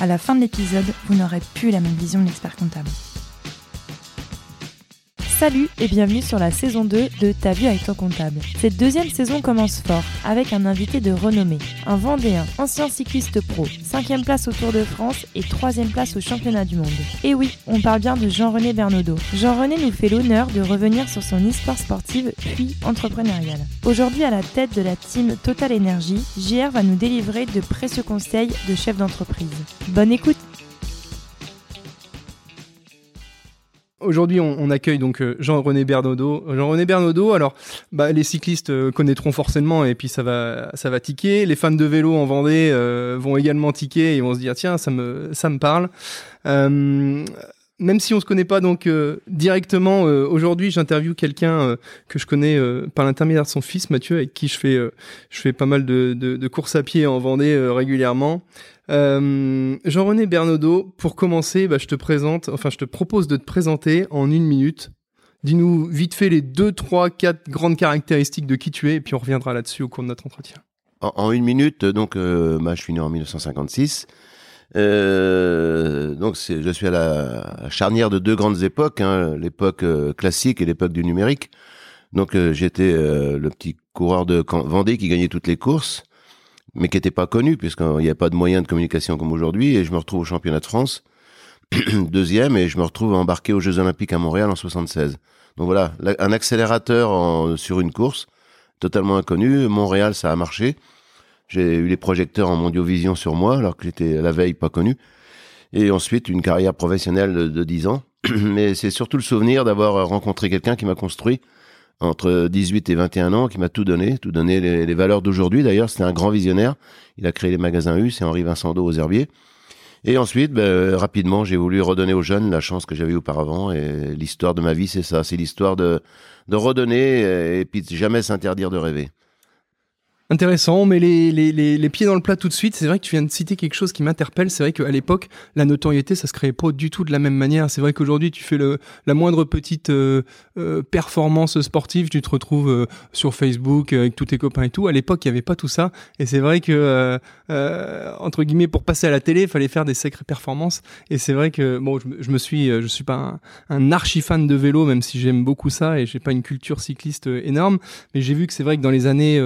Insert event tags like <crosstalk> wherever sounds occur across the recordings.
à la fin de l'épisode, vous n'aurez plus la même vision de l'expert comptable. Salut et bienvenue sur la saison 2 de Ta vue avec ton comptable. Cette deuxième saison commence fort avec un invité de renommée, un Vendéen, ancien cycliste pro, 5 place au Tour de France et 3 place au championnat du monde. Et oui, on parle bien de Jean-René Bernaudot. Jean-René nous fait l'honneur de revenir sur son histoire sportive puis entrepreneuriale. Aujourd'hui à la tête de la team Total Energy, JR va nous délivrer de précieux conseils de chef d'entreprise. Bonne écoute Aujourd'hui, on, on accueille donc euh, Jean-René Bernaudot. Jean-René Bernaudot, alors, bah, les cyclistes euh, connaîtront forcément et puis ça va, ça va tiquer. Les fans de vélo en Vendée euh, vont également tiquer et vont se dire tiens, ça me, ça me parle. Euh, même si on se connaît pas donc euh, directement, euh, aujourd'hui j'interviewe quelqu'un que je connais par l'intermédiaire de son fils Mathieu, avec qui je fais, je fais pas mal de, de, de, courses à pied en Vendée régulièrement. Jean-René Bernaudot, pour commencer, bah, je te présente, enfin je te propose de te présenter en une minute. Dis-nous vite fait les deux, trois, quatre grandes caractéristiques de qui tu es, et puis on reviendra là-dessus au cours de notre entretien. En, une minute, donc, bah, je suis né en 1956. Euh, donc je suis à la charnière de deux grandes époques, hein, l'époque euh, classique et l'époque du numérique. Donc euh, j'étais euh, le petit coureur de Vendée qui gagnait toutes les courses, mais qui n'était pas connu puisqu'il n'y avait pas de moyens de communication comme aujourd'hui. Et je me retrouve au championnat de France, <clears throat> deuxième, et je me retrouve embarqué aux Jeux Olympiques à Montréal en 76. Donc voilà, un accélérateur sur une course totalement inconnu. Montréal, ça a marché. J'ai eu les projecteurs en mondiovision sur moi, alors que j'étais la veille pas connu. Et ensuite, une carrière professionnelle de, de 10 ans. <clears throat> Mais c'est surtout le souvenir d'avoir rencontré quelqu'un qui m'a construit entre 18 et 21 ans, qui m'a tout donné, tout donné les, valeurs d'aujourd'hui. D'ailleurs, c'était un grand visionnaire. Il a créé les magasins U, c'est Henri Vincent aux Herbiers. Et ensuite, ben, rapidement, j'ai voulu redonner aux jeunes la chance que j'avais auparavant. Et l'histoire de ma vie, c'est ça. C'est l'histoire de, de redonner et puis jamais s'interdire de rêver. Intéressant, met les, les, les, les, pieds dans le plat tout de suite. C'est vrai que tu viens de citer quelque chose qui m'interpelle. C'est vrai qu'à l'époque, la notoriété, ça se créait pas du tout de la même manière. C'est vrai qu'aujourd'hui, tu fais le, la moindre petite euh, euh, performance sportive, tu te retrouves euh, sur Facebook euh, avec tous tes copains et tout. À l'époque, il y avait pas tout ça. Et c'est vrai que, entre guillemets, pour passer à la télé, il fallait faire des sacrées performances. Et c'est vrai que, bon, je, je, me suis, je suis pas un, un archi fan de vélo, même si j'aime beaucoup ça et j'ai pas une culture cycliste énorme. Mais j'ai vu que c'est vrai que dans les années,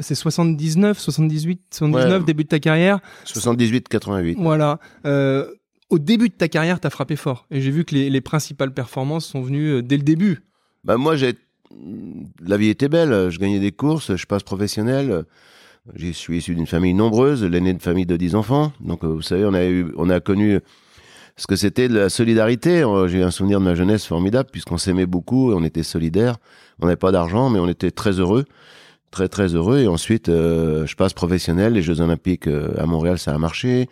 c'est 79, 78, 79, ouais. début de ta carrière. 78, 88. Voilà. Euh, au début de ta carrière, tu as frappé fort. Et j'ai vu que les, les, principales performances sont venues euh, dès le début. Bah moi, j'ai la vie était belle. Je gagnais des courses, je passe professionnel. Je suis issu d'une famille nombreuse, l'aîné de famille de 10 enfants. Donc, vous savez, on a, eu, on a connu ce que c'était de la solidarité. J'ai un souvenir de ma jeunesse formidable, puisqu'on s'aimait beaucoup, on était solidaires. On n'avait pas d'argent, mais on était très heureux très très heureux. Et ensuite euh, je passe professionnel les Jeux Olympiques euh, à Montréal ça a marché.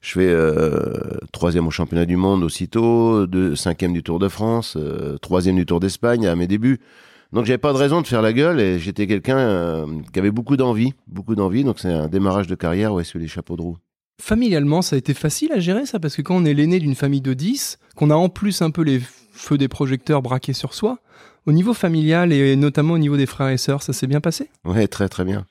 Je fais euh, troisième au championnat du monde aussitôt deux, cinquième du Tour de France troisième du Tour d'Espagne à mes débuts. Donc j'avais pas de raison de faire la gueule et j'étais quelqu'un qui avait beaucoup d'envie beaucoup d'envie. Donc c'est un démarrage de carrière ouais sur les chapeaux de roue. Familialement, ça a été facile à gérer ça? Parce que quand on est l'aîné d'une famille de 10, qu'on a en plus un peu les feux des projecteurs braqués sur soi, au niveau familial et notamment au niveau des frères et sœurs, ça s'est bien passé? Ouais, très très bien.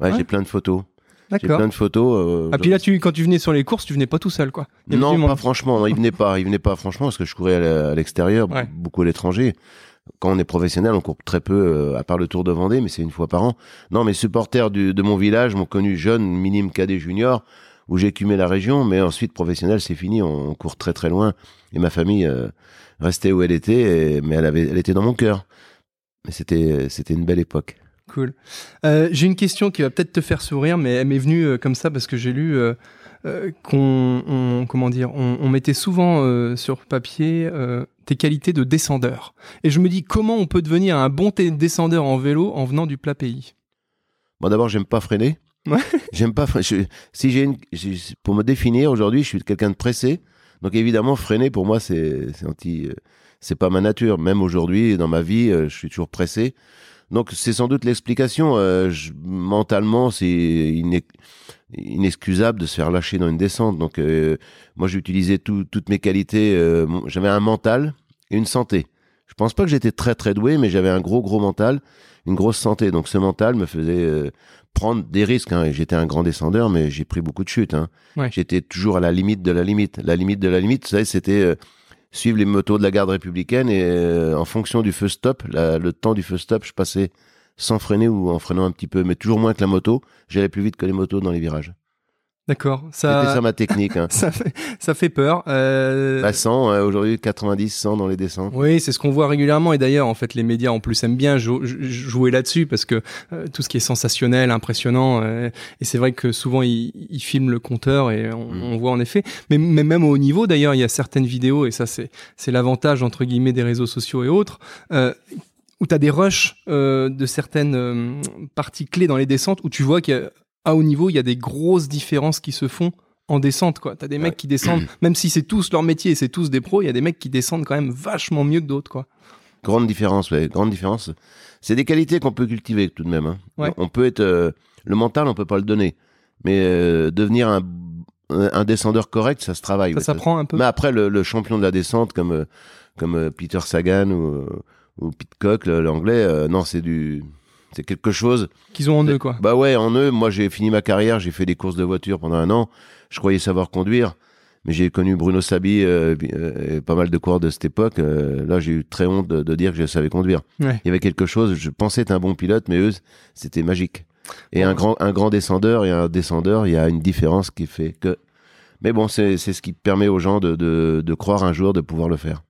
Ouais, ouais. j'ai plein de photos. J'ai plein de photos. Euh, Ah puis là, tu, quand tu venais sur les courses, tu venais pas tout seul, quoi. Il non, pas franchement. Non, il venait pas. Il venait pas franchement parce que je courais à l'extérieur, Ouais. beaucoup à l'étranger. Quand on est professionnel, on court très peu, euh, à part le Tour de Vendée, mais c'est une fois par an. Non, mes supporters du, de mon village m'ont connu jeune, minime cadet junior, où j'ai écumé la région, mais ensuite professionnel, c'est fini. On, on, court très très loin. Et ma famille euh, restait où elle était, et, mais elle avait, elle était dans mon cœur. Mais c'était, c'était une belle époque. Cool. Euh, j'ai une question qui va peut-être te faire sourire, mais elle m'est venue euh, comme ça parce que j'ai lu euh, qu'on, on- comment dire, on, on mettait souvent sur papier tes qualités de descendeur. Et je me dis comment on peut devenir un bon descendeur en vélo en venant du plat pays? Bon, d'abord, j'aime pas freiner. Ouais. J'aime pas. je- si j'ai une, j'ai- pour me définir aujourd'hui, je suis quelqu'un de pressé. Donc évidemment, freiner pour moi, c'est anti, euh, c'est pas ma nature. Même aujourd'hui, dans ma vie, euh, je suis toujours pressé. Donc c'est sans doute l'explication. Euh, mentalement, c'est inexcusable de se faire lâcher dans une descente. Donc euh, moi, j'ai utilisé tout- toutes mes qualités. euh, j'avais un mental et une santé. Je pense pas que j'étais très très doué, mais j'avais un gros gros mental, une grosse santé. Donc ce mental me faisait euh, prendre des risques. hein. J'étais un grand descendeur, mais j'ai pris beaucoup de chutes. hein. Ouais. J'étais toujours à la limite de la limite. La limite de la limite, vous savez, c'était euh, suivre les motos de la garde républicaine et euh, en fonction du feu stop, la- le temps du feu stop, je passais sans freiner ou en freinant un petit peu, mais toujours moins que la moto. J'allais plus vite que les motos dans les virages. D'accord. C'était Ça, ça ma technique. Hein. <laughs> ça, fait, ça fait peur. Euh, Bah, 100, euh, aujourd'hui 90, 100 dans les descentes. Oui, c'est ce qu'on voit régulièrement. Et d'ailleurs, en fait, les médias en plus aiment bien jou- jou- jouer là-dessus parce que euh, tout ce qui est sensationnel, impressionnant, euh, et c'est vrai que souvent ils, ils filment le compteur et on, Mm. on voit en effet. Mais, mais même au haut niveau, d'ailleurs, il y a certaines vidéos et ça, c'est l'avantage entre guillemets des réseaux sociaux et autres. Euh, où tu as des rushs euh, de certaines euh, parties clés dans les descentes où tu vois qu'à haut niveau, il y a des grosses différences qui se font en descente quoi. T'as des mecs qui descendent, <clears throat> même si c'est tous leur métier et c'est tous des pros, il y a des mecs qui descendent quand même vachement mieux que d'autres quoi. Grande différence, ouais, grande différence. C'est des qualités qu'on peut cultiver tout de même. hein. Ouais. On peut être euh, le mental, on peut pas le donner, mais euh, devenir un, un descendeur correct, ça se travaille. Ça ouais, s'apprend un peu. Mais après, le, le champion de la descente comme euh, comme Peter Sagan ou ou Pitcock, l'anglais, euh, non, c'est du c'est quelque chose. Qu'ils ont en eux quoi. Bah ouais, en eux, moi j'ai fini ma carrière, j'ai fait des courses de voiture pendant un an. Je croyais savoir conduire, mais j'ai connu Bruno Sabi euh, euh, et pas mal de coureurs de cette époque. euh, là, j'ai eu très honte de, de dire que je savais conduire. Ouais. Il y avait quelque chose, je pensais être un bon pilote, mais eux, c'était magique. Et un grand, un grand descendeur et un descendeur, il y a une différence qui fait que. Mais bon, c'est c'est ce qui permet aux gens de, de, de croire un jour de pouvoir le faire.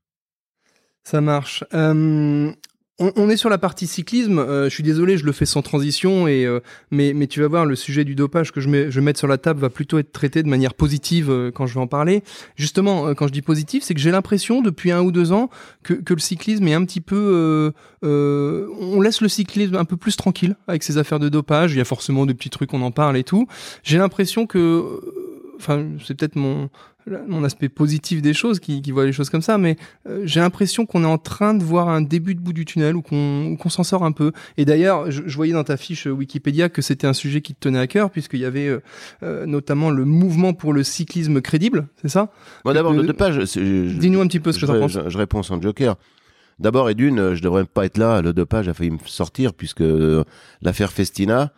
Ça marche. Euh, on, on est sur la partie cyclisme. Euh, je suis désolé, je le fais sans transition, et euh, mais mais tu vas voir le sujet du dopage que je mets je vais mettre sur la table va plutôt être traité de manière positive euh, quand je vais en parler. Justement, euh, quand je dis positif, c'est que j'ai l'impression depuis un ou deux ans que que le cyclisme est un petit peu euh, euh, on laisse le cyclisme un peu plus tranquille avec ses affaires de dopage. Il y a forcément des petits trucs, on en parle et tout. J'ai l'impression que enfin c'est peut-être mon mon aspect positif des choses qui, qui voit les choses comme ça, mais euh, j'ai l'impression qu'on est en train de voir un début de bout du tunnel ou qu'on s'en sort un peu. Et d'ailleurs, je, je voyais dans ta fiche Wikipédia que c'était un sujet qui te tenait à cœur, puisqu'il y avait euh, euh, notamment le mouvement pour le cyclisme crédible, c'est ça? D'abord, Euh, le dopage. c'est- je- Dis-nous un petit peu ce que je, t'en penses. je- je réponds sans joker. D'abord, et d'une, euh, je devrais pas être là. Le dopage a failli me sortir puisque euh, l'affaire Festina.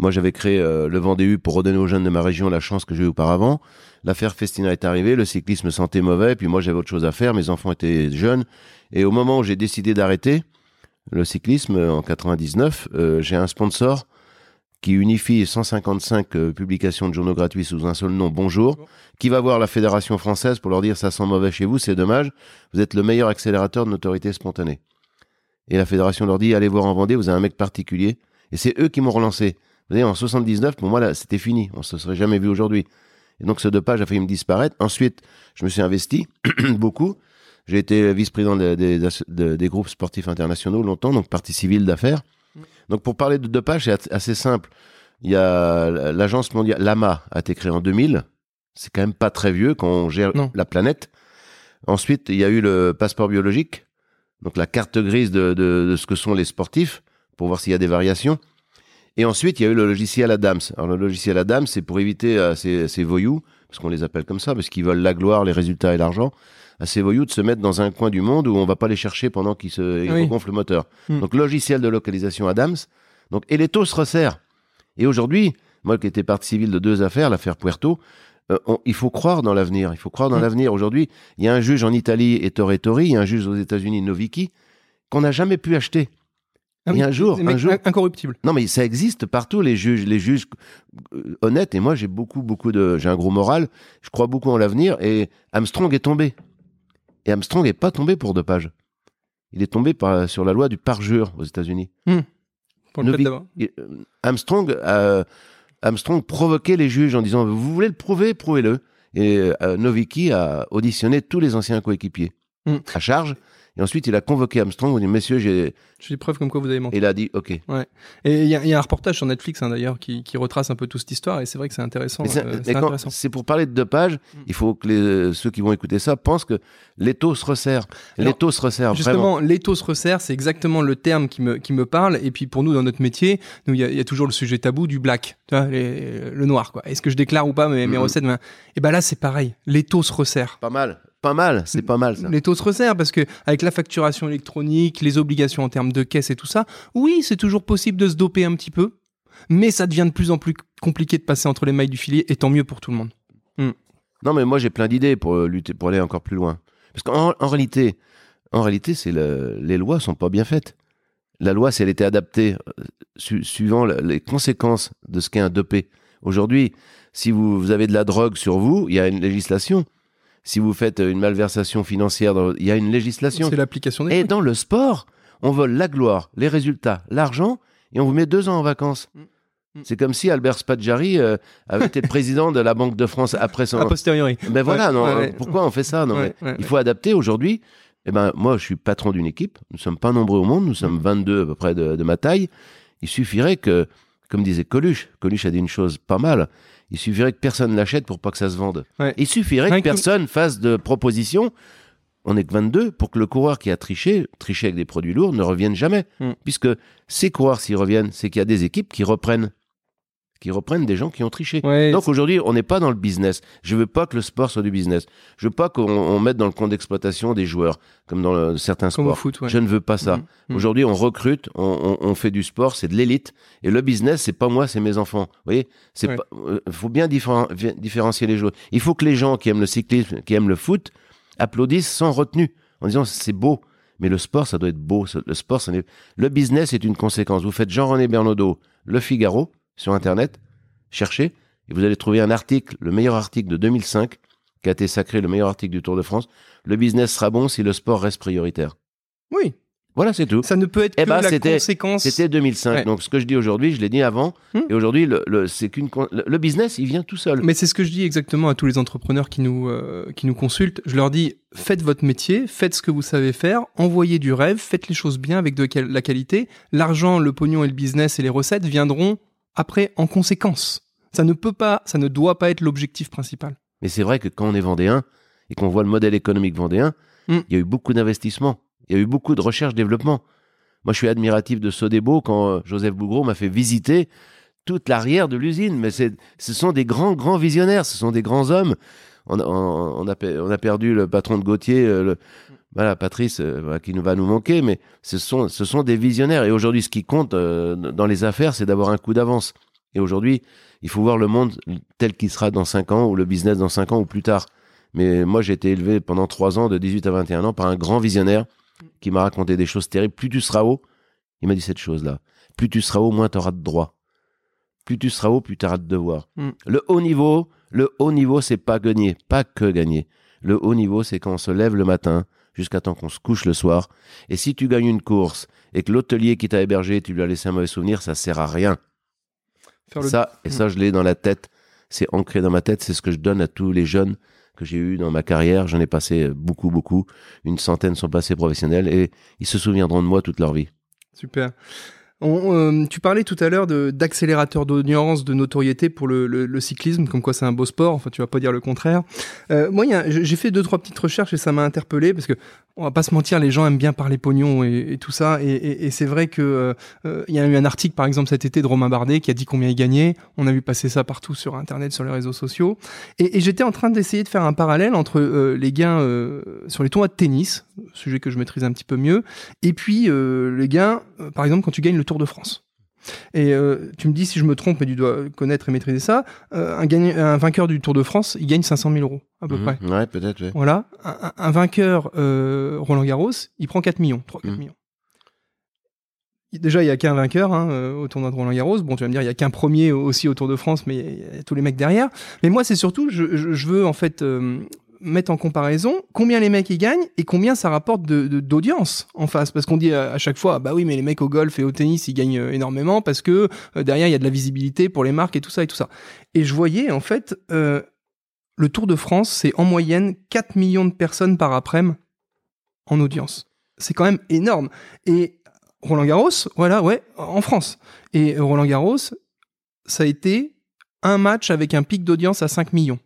Moi, j'avais créé euh, le Vendée U pour redonner aux jeunes de ma région la chance que j'ai eu auparavant. L'affaire Festina est arrivée, le cyclisme me sentait mauvais, puis moi j'avais autre chose à faire, mes enfants étaient jeunes, et au moment où j'ai décidé d'arrêter le cyclisme euh, en 99, euh, j'ai un sponsor qui unifie 155 euh, publications de journaux gratuits sous un seul nom, Bonjour, qui va voir la fédération française pour leur dire ça sent mauvais chez vous, c'est dommage, vous êtes le meilleur accélérateur de notoriété spontanée. Et la fédération leur dit allez voir en Vendée, vous avez un mec particulier, et c'est eux qui m'ont relancé. Vous voyez, en 79, pour moi, là, c'était fini. On se serait jamais vu aujourd'hui. Et donc, ce dopage a failli me disparaître. Ensuite, je me suis investi <clears throat> beaucoup. J'ai été vice-président des, des, groupes sportifs internationaux longtemps, donc partie civile d'affaires. Donc, pour parler de dopage, c'est at- assez simple. Il y a l'agence mondiale, l'AMA a été créée en 2000. C'est quand même pas très vieux quand on gère Non. la planète. Ensuite, il y a eu le passeport biologique, donc la carte grise de, de- de ce que sont les sportifs, pour voir s'il y a des variations. Et ensuite, il y a eu le logiciel Adams. Alors, le logiciel Adams, c'est pour éviter à ces, ces voyous, parce qu'on les appelle comme ça, parce qu'ils veulent la gloire, les résultats et l'argent, à ces voyous de se mettre dans un coin du monde où on va pas les chercher pendant qu'ils se ils Oui. regonflent le moteur. Hmm. Donc, logiciel de localisation Adams. Donc, et les taux se resserrent. Et aujourd'hui, moi qui étais partie civile de deux affaires, l'affaire Puerto, euh, on- il faut croire dans l'avenir. Il faut croire dans Hmm. l'avenir. Aujourd'hui, il y a un juge en Italie, Ettore Tori, il y a un juge aux États-Unis, Noviki, qu'on n'a jamais pu acheter. Ah a un jour, un jour- in- incorruptibles. Non, mais ça existe partout, les juges, les juges euh, honnêtes. Et moi, j'ai beaucoup, beaucoup de, j'ai un gros moral. Je crois beaucoup en l'avenir. Et Armstrong est tombé. Et Armstrong n'est pas tombé pour dopage. Il est tombé par, sur la loi du parjure aux États-Unis. Pour le Novi- Et, euh, Armstrong, a- Armstrong provoquait les juges en disant Vous voulez le prouver, prouvez-le. Et euh, Novicki a auditionné tous les anciens coéquipiers Mm. à charge. Et ensuite, il a convoqué Armstrong. Il dit, messieurs, j'ai. J'ai des preuves comme quoi vous avez menti. Et il a dit, OK. Et il y, a- il y a un reportage sur Netflix hein, d'ailleurs qui, qui retrace un peu toute cette histoire et c'est vrai que c'est intéressant. C'est- euh, c'est intéressant. c'est pour parler de dopage, il faut que les- ceux qui vont écouter ça pensent que l'étau se resserre. L'étau se resserre. Justement, l'étau se resserre, c'est exactement le terme qui me, qui me parle. Et puis pour nous, dans notre métier, il y, a- il y a toujours le sujet tabou du black, tu vois, les- le noir. Est-ce que je déclare ou pas mes, mes Mhm. recettes Et ben là, c'est pareil. L'étau se resserre. Pas mal. Pas mal. C'est pas mal, ça. Les taux se resserrent parce que avec la facturation électronique, les obligations en termes de caisse et tout ça, oui, c'est toujours possible de se doper un petit peu, mais ça devient de plus en plus compliqué de passer entre les mailles du filet, et tant mieux pour tout le monde. Non, mais moi, j'ai plein d'idées pour euh, lutter, pour aller encore plus loin. Parce qu'en en réalité, en réalité, c'est le, les lois sont pas bien faites. La loi, si elle était adaptée euh, su- suivant le- les conséquences de ce qu'est un dopé. Aujourd'hui, si vous, vous avez de la drogue sur vous, il y a une législation. Si vous faites une malversation financière, dans- il y a une législation. C'est l'application des Et trucs. dans le sport, on vole la gloire, les résultats, l'argent, et on vous met deux ans en vacances. Mm. Mm. C'est comme si Albert Spadjari euh, avait été président de la Banque de France après son. a posteriori. Ben voilà, Ouais, non, ouais, ouais. pourquoi on fait ça non, Ouais, mais ouais, Il faut adapter aujourd'hui. Eh ben, moi, je suis patron d'une équipe. Nous sommes pas nombreux au monde. Nous sommes Mm. 22 à peu près de, de ma taille. Il suffirait que, comme disait Coluche, Coluche a dit une chose pas mal. Il suffirait que personne l'achète pour pas que ça se vende. Ouais. Il suffirait que personne fasse de proposition. On n'est que 22 pour que le coureur qui a triché, triché avec des produits lourds, ne revienne jamais. Mm. Puisque ces coureurs, s'ils reviennent, c'est qu'il y a des équipes qui reprennent. Qui reprennent des gens qui ont triché. Ouais, Donc aujourd'hui, on n'est pas dans le business. Je veux pas que le sport soit du business. Je veux pas qu'on on mette dans le compte d'exploitation des joueurs, comme dans le- certains comme au sports. foot, ouais. Je ne veux pas ça. Mhm, mhm. Aujourd'hui, on recrute, on, on- on fait du sport, c'est de l'élite. Et le business, c'est pas moi, c'est mes enfants. Vous voyez, c'est Ouais. euh, faut bien différen- différencier les joueurs. Il faut que les gens qui aiment le cyclisme, qui aiment le foot, applaudissent sans retenue, en disant c'est beau. Mais le sport, ça doit être beau. Le sport, ça le business est une conséquence. Vous faites Jean-René Bernaudot, Le Figaro, sur Internet, cherchez, et vous allez trouver un article, le meilleur article de 2005, qui a été sacré le meilleur article du Tour de France. Le business sera bon si le sport reste prioritaire. Oui, Voilà, c'est tout. ça ne peut être Eh que ben, la c'était- conséquence. C'était 2005. Ouais. Donc, ce que je dis aujourd'hui, je l'ai dit avant. Hmm. Et aujourd'hui, le, le- c'est qu'une, le, le business, il vient tout seul. Mais c'est ce que je dis exactement à tous les entrepreneurs qui nous, euh, qui nous consultent. Je leur dis, faites votre métier, faites ce que vous savez faire, envoyez du rêve, faites les choses bien avec de la qualité. L'argent, le pognon et le business et les recettes viendront après en conséquence. Ça ne peut pas, ça ne doit pas être l'objectif principal. Mais c'est vrai que quand on est vendéen et qu'on voit le modèle économique vendéen, Hmm. il y a eu beaucoup d'investissements. Il y a eu beaucoup de recherche-développement. Moi, je suis admiratif de Sodebo quand euh, Joseph Bougreau m'a fait visiter toute l'arrière de l'usine. Mais ce sont des grands, grands visionnaires. Ce sont des grands hommes. On a, on, on a, pe- on a perdu le patron de Gauthier, euh, le, voilà, Patrice, euh, voilà, qui nous va nous manquer. Mais ce sont, ce sont des visionnaires. Et aujourd'hui, ce qui compte euh, dans les affaires, c'est d'avoir un coup d'avance. Et aujourd'hui, il faut voir le monde tel qu'il sera dans 5 ans, ou le business dans 5 ans, ou plus tard. Mais moi, j'ai été élevé pendant 3 ans, de 18 à 21 ans, par un grand visionnaire qui m'a raconté des choses terribles. Plus tu seras haut, il m'a dit cette chose-là, plus tu seras haut, moins tu auras de droits. Plus tu seras haut, plus tu auras de devoirs. Mm. Le haut niveau, le haut niveau, c'est pas gagner, pas que gagner. Le haut niveau, c'est quand on se lève le matin jusqu'à temps qu'on se couche le soir. Et si tu gagnes une course et que l'hôtelier qui t'a hébergé, tu lui as laissé un mauvais souvenir, ça sert à rien. Faire le- Ça, et ça, je l'ai dans la tête. C'est ancré dans ma tête. C'est ce que je donne à tous les jeunes que j'ai eu dans ma carrière. J'en ai passé beaucoup, beaucoup. Une centaine sont passés professionnels et ils se souviendront de moi toute leur vie. Super. On, euh, tu parlais tout à l'heure d'accélérateur d'audience, de notoriété pour le, le- cyclisme, comme quoi c'est un beau sport. Enfin, tu vas pas dire le contraire. Euh, moi, j'ai fait deux trois petites recherches et ça m'a interpellé parce que on va pas se mentir, les gens aiment bien parler pognon et, et tout ça. Et, c'est vrai que euh, euh, il y a eu un article, par exemple, cet été de Romain Bardet qui a dit combien il gagnait. On a vu passer ça partout sur Internet, sur les réseaux sociaux. Et, j'étais en train d'essayer de faire un parallèle entre euh, les gains sur les tournois de tennis, sujet que je maîtrise un petit peu mieux, et puis les gains, par exemple, quand tu gagnes le Tour de France. Et euh, tu me dis si je me trompe, mais tu dois connaître et maîtriser ça. euh, un, gagne- un vainqueur du Tour de France, il gagne 500 000 euros à peu Mhm. près. Ouais, peut-être, ouais. Voilà. Un, vainqueur euh, Roland Garros, il prend 4 millions, 3 4 Mhm. millions. Déjà, il n'y a qu'un vainqueur hein, au tournoi de Roland Garros. Bon, tu vas me dire, il n'y a qu'un premier aussi au Tour de France, mais il y a- il y, a tous les mecs derrière. Mais moi, c'est surtout, je, je- je veux en fait mettre en comparaison combien les mecs ils gagnent et combien ça rapporte de- de- d'audience en face. Parce qu'on dit à, à chaque fois, bah oui, mais les mecs au golf et au tennis, ils gagnent euh, énormément parce que euh, derrière, il y a de la visibilité pour les marques et tout ça et tout ça. Et je voyais, en fait, euh, le Tour de France, c'est en moyenne 4 millions de personnes par après-midi en audience. c'est quand même énorme. Et Roland Garros, voilà, ouais, en France. Et Roland Garros, ça a été un match avec un pic d'audience à 5 millions.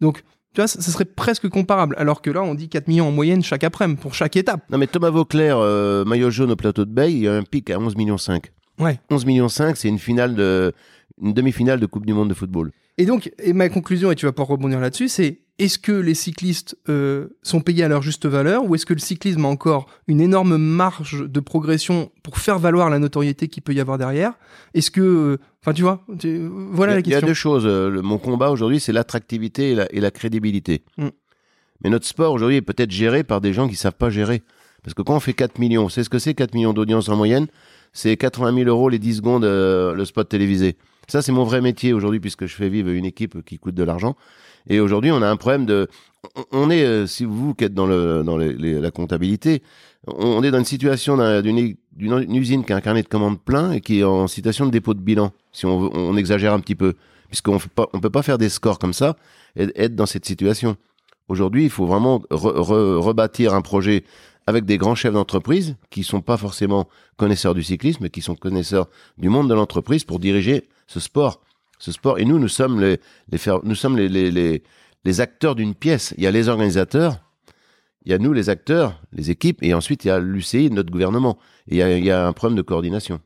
Donc, tu vois, ça, ça serait presque comparable. Alors que là, on dit 4 millions en moyenne chaque après-midi pour chaque étape. Non, mais Thomas Vauclair, euh, maillot jaune au plateau de Bay, il y a un pic à 11 millions 5. Ouais. 11 millions 5, c'est une finale de, une demi-finale de Coupe du Monde de football. Et donc, et ma conclusion, et tu vas pouvoir rebondir là-dessus, c'est est-ce que les cyclistes euh, sont payés à leur juste valeur ou est-ce que le cyclisme a encore une énorme marge de progression pour faire valoir la notoriété qu'il peut y avoir derrière? Est-ce que, euh, enfin, tu vois, tu- voilà a, la il y a question. deux choses. Euh, le- mon combat aujourd'hui, c'est l'attractivité et la, et la crédibilité. Mm. Mais notre sport aujourd'hui est peut-être géré par des gens qui savent pas gérer. Parce que quand on fait 4 millions, c'est ce que c'est 4 millions d'audience en moyenne? C'est 80 000 euros les 10 secondes euh, le spot télévisé. Ça, c'est mon vrai métier aujourd'hui puisque je fais vivre une équipe qui coûte de l'argent. Et aujourd'hui, on a un problème de. on- est, euh, si vous qui êtes dans, la comptabilité, on est dans une situation d'un- d'une usine qui a un carnet de commandes plein et qui est en situation de dépôt de bilan, si on, exagère un petit peu, puisqu'on on peut pas faire des scores comme ça et être dans cette situation. Aujourd'hui, il faut vraiment re- re- rebâtir un projet avec des grands chefs d'entreprise qui sont pas forcément connaisseurs du cyclisme, mais qui sont connaisseurs du monde de l'entreprise pour diriger ce sport. Ce sport. Et nous, nous sommes les, nous sommes les, les, les, acteurs d'une pièce. Il y a les organisateurs, il y a nous, les acteurs, les équipes, et ensuite il y a l'UCI, notre gouvernement. Et il y a, un problème de coordination.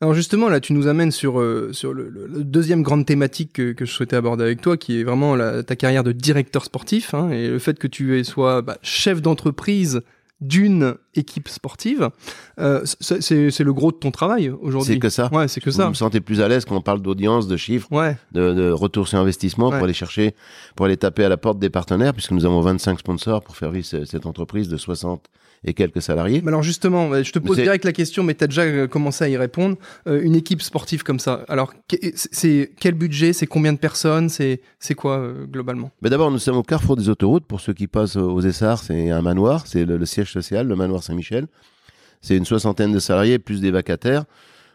Alors justement, là, tu nous amènes sur, euh, sur le, deuxième grande thématique que, je souhaitais aborder avec toi, qui est vraiment ta carrière de directeur sportif, hein, et le fait que tu sois bah, chef d'entreprise d'une équipe sportive. Euh, c'est le gros de ton travail aujourd'hui. C'est que ça. Ouais, c'est que Vous ça. me sentez plus à l'aise quand on parle d'audience, de chiffres, Ouais. de, de retour sur investissement Ouais. pour aller chercher, pour aller taper à la porte des partenaires, puisque nous avons 25 sponsors pour faire vivre ce- cette entreprise de 60 et quelques salariés. Mais alors justement, je te pose direct la question, mais tu as déjà euh, commencé à y répondre. Euh, une équipe sportive comme ça, alors c'est quel budget, c'est combien de personnes, c'est quoi euh, globalement? D'abord, nous sommes au carrefour des autoroutes. Pour ceux qui passent aux Essarts, c'est un manoir, c'est le, le siège social, le manoir Saint-Michel. C'est une soixantaine de salariés plus des vacataires.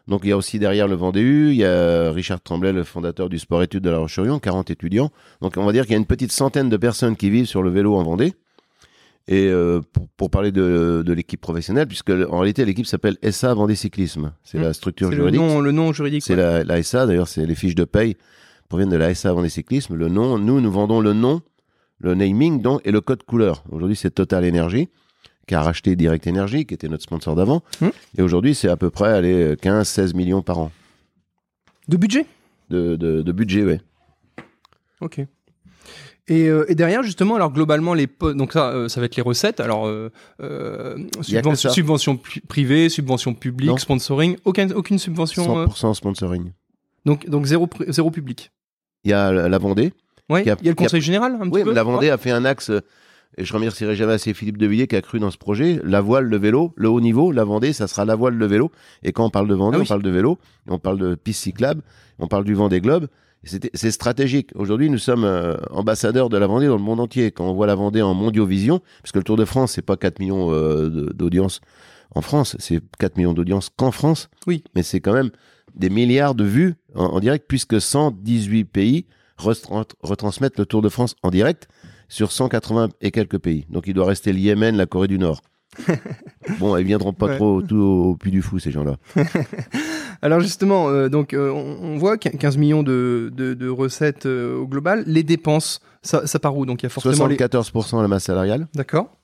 Donc il y a aussi derrière le Vendée U, il y a Richard Tremblay, le fondateur du sport études de la Roche-sur-Yon, 40 étudiants. Donc on va dire qu'il y a une petite centaine de personnes qui vivent sur le vélo en Vendée. Et euh, pour, pour parler de, de l'équipe professionnelle, puisque en réalité l'équipe s'appelle SA Vendée Cyclisme, c'est Mmh. la structure C'est le juridique. nom, le nom juridique. C'est ouais. la, la SA, d'ailleurs, c'est les fiches de paye proviennent de la SA Vendée Cyclisme. Le nom, nous, nous vendons le nom, le naming, donc, et le code couleur. Aujourd'hui, c'est Total Energy, qui a racheté Direct Energy, qui était notre sponsor d'avant. Hmm. Et aujourd'hui, c'est à peu près allez, 15-16 millions par an De budget? De, de, de budget, ouais. Ok. Et, euh, et derrière, justement, alors globalement, les donc ça, euh, ça va être les recettes. Alors, euh, euh, que subvention, privée, subvention publique, Non. sponsoring, aucun, aucune subvention. euh, 100% sponsoring. donc, donc zéro, zéro public. Il y a la Vendée. A- Il y a le a- conseil général, un Oui, petit peu. mais la Vendée a fait un axe, et je remercierai jamais assez Philippe Devilliers qui a cru dans ce projet. La voile, le vélo, le haut niveau, la Vendée, ça sera la voile, le vélo. Et quand on parle de Vendée, Ah oui. on parle de vélo, on parle de piste cyclable, on parle du Vendée Globe. C'est stratégique. Aujourd'hui, nous sommes euh, ambassadeurs de la Vendée dans le monde entier. Quand on voit la Vendée en mondiovision, parce que le Tour de France, c'est pas 4 millions euh, d'audience en France, c'est 4 millions d'audience qu'en France. Oui. Mais c'est quand même des milliards de vues en, en direct, puisque 118 pays retran- retransmettent le Tour de France en direct sur 180 et quelques pays. Donc il doit rester le Yémen, la Corée du Nord. <laughs> bon, ils viendront pas Ouais. trop tout au, au puits du fou, ces gens-là. <laughs> Alors justement, euh, donc euh, on, on voit qu- 15 millions de, de, de recettes euh, au global. Les dépenses, ça, ça part où? Donc il y a forcément les. 74% la masse salariale. D'accord.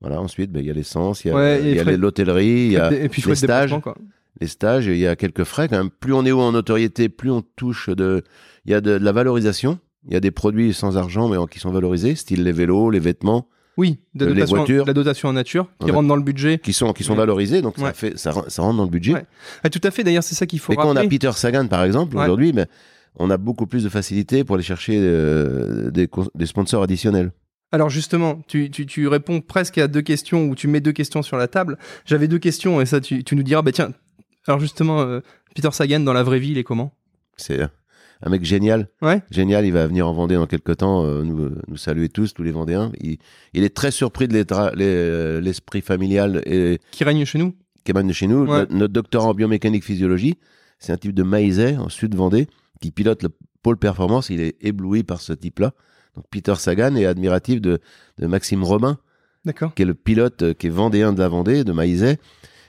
Voilà, ensuite, ben, il y a l'essence, il y a, Ouais, y l'hôtellerie, il y a et puis les stages. quoi. les stages, il y a quelques frais quand même. Plus on est haut en notoriété, plus on touche de. Il y a de, de la valorisation. Il y a des produits sans argent, mais qui sont valorisés, style les vélos, les vêtements, Oui, de la Les dotation, voitures. la dotation en nature qui Ouais. rentre dans le budget. qui sont, qui sont Ouais. valorisés, donc ça, fait, ça, ren- ça rentre dans le budget. Ah, tout à fait. D'ailleurs, c'est ça qu'il faut Mais quand on a. Peter Sagan, par exemple, aujourd'hui, ben, on a beaucoup plus de facilité pour aller chercher euh, des sponsors additionnels. Alors justement, tu, tu, tu réponds presque à deux questions ou tu mets deux questions sur la table. J'avais deux questions et ça, tu, tu nous diras. Bah tiens, alors justement, euh, Peter Sagan dans la vraie vie, il est comment? C'est un mec génial. Ouais. Génial, il va venir en Vendée dans quelques temps, euh, nous, nous saluer tous, tous les Vendéens. Il, il est très surpris de euh, l'esprit familial et Qui règne chez nous qui de chez nous. Ouais. Notre, notre docteur en biomécanique physiologie, c'est un type de Maïzet, en sud Vendée, qui pilote le pôle performance. Il est ébloui par ce type-là. Donc Peter Sagan est admiratif de, de Maxime Robin, qui est le pilote, euh, qui est vendéen de la Vendée, de Maïzet,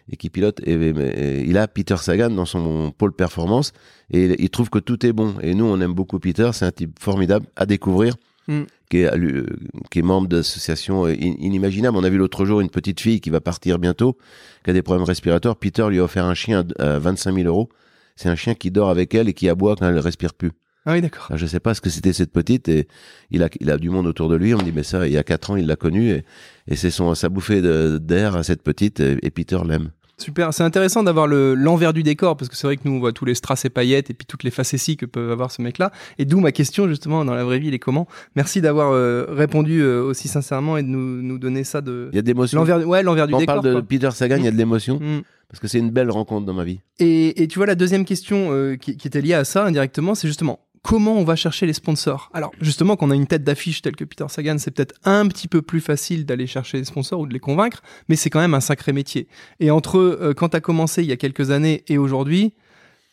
et qui pilote. Et, et- et il a Peter Sagan dans son pôle performance, et il, trouve que tout est bon. Et nous, on aime beaucoup Peter. C'est un type formidable à découvrir, Mm. qui, est, euh, qui est membre d'associations euh, in- inimaginables. On a vu l'autre jour une petite fille qui va partir bientôt, qui a des problèmes respiratoires. Peter lui a offert un chien à 25 000 euros. C'est un chien qui dort avec elle et qui aboie quand elle ne respire plus. Ah oui, d'accord. Je sais pas ce que c'était cette petite et il a, il a du monde autour de lui. On me dit, mais ça, il y a quatre ans, il l'a connue et, et c'est son, sa bouffée d'air à cette petite et, et Peter l'aime. Super, c'est intéressant d'avoir le- l'envers du décor parce que c'est vrai que nous on voit tous les strass et paillettes et puis toutes les facéties que peut avoir ce mec-là. Et d'où ma question justement dans la vraie vie, il est comment? Merci d'avoir euh, répondu euh, aussi sincèrement et de nous, nous donner ça de Il y a de l'émotion. l'envers, ouais, l'envers du Quand on décor. parle de quoi. Peter Sagan, il y a de l'émotion Mm. parce que c'est une belle rencontre dans ma vie. Et, et tu vois la deuxième question euh, qui, qui était liée à ça indirectement, c'est justement comment on va chercher les sponsors. Alors justement, quand on a une tête d'affiche telle que Peter Sagan, c'est peut-être un petit peu plus facile d'aller chercher les sponsors ou de les convaincre, mais c'est quand même un sacré métier. Et entre euh, quand tu as commencé il y a quelques années et aujourd'hui,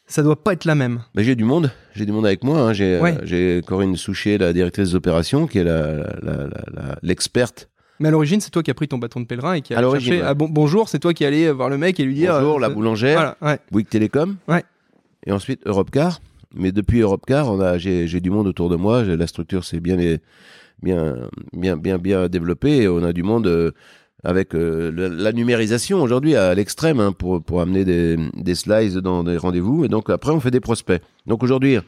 ça doit pas être la même. Mais j'ai du monde, j'ai du monde avec moi. hein. J'ai, Ouais. euh, j'ai Corinne Souchet, la directrice des opérations, qui est la, la- la- la- l'experte. Mais à l'origine, c'est toi qui as pris ton bâton de pèlerin et qui a cherché. ouais. Ah, bon, bonjour, c'est toi qui allais voir le mec et lui dire. Bonjour, euh, la boulangère, Voilà, ouais. Bouygues Télécom. Ouais. Et ensuite Europcar. Mais depuis Europcar, on a, j'ai, j'ai du monde autour de moi. La structure s'est bien, bien, bien, bien, bien développée. On a du monde euh, avec euh, la numérisation aujourd'hui à l'extrême hein, pour, pour amener des, des slides dans des rendez-vous. Et donc après, on fait des prospects. Donc aujourd'hui,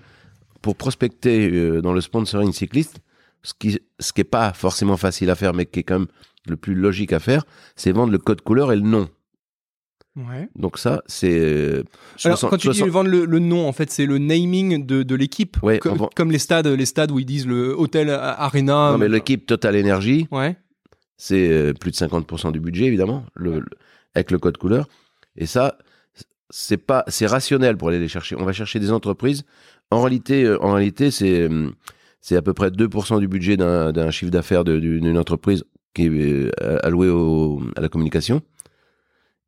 pour prospecter euh, dans le sponsoring cycliste, ce qui, ce qui pas forcément facile à faire, mais qui est quand même le plus logique à faire, c'est vendre le code couleur et le nom. Ouais. Donc ça, c'est euh, Alors, 60 quand tu dis 60 vendre le, le nom, en fait, c'est le naming de, de l'équipe. Ouais, Co- on vend- Comme les stades, les stades où ils disent le hôtel A- Arena. Non, mais euh, l'équipe Total Energy, Ouais. c'est euh, plus de 50% du budget, évidemment, le, le- avec le code couleur. Et ça, c'est pas, c'est rationnel pour aller les chercher. On va chercher des entreprises. En réalité, euh, en réalité, c'est, euh, c'est à peu près 2% du budget d'un, chiffre d'affaires d'une entreprise qui est euh, alloué au, à la communication.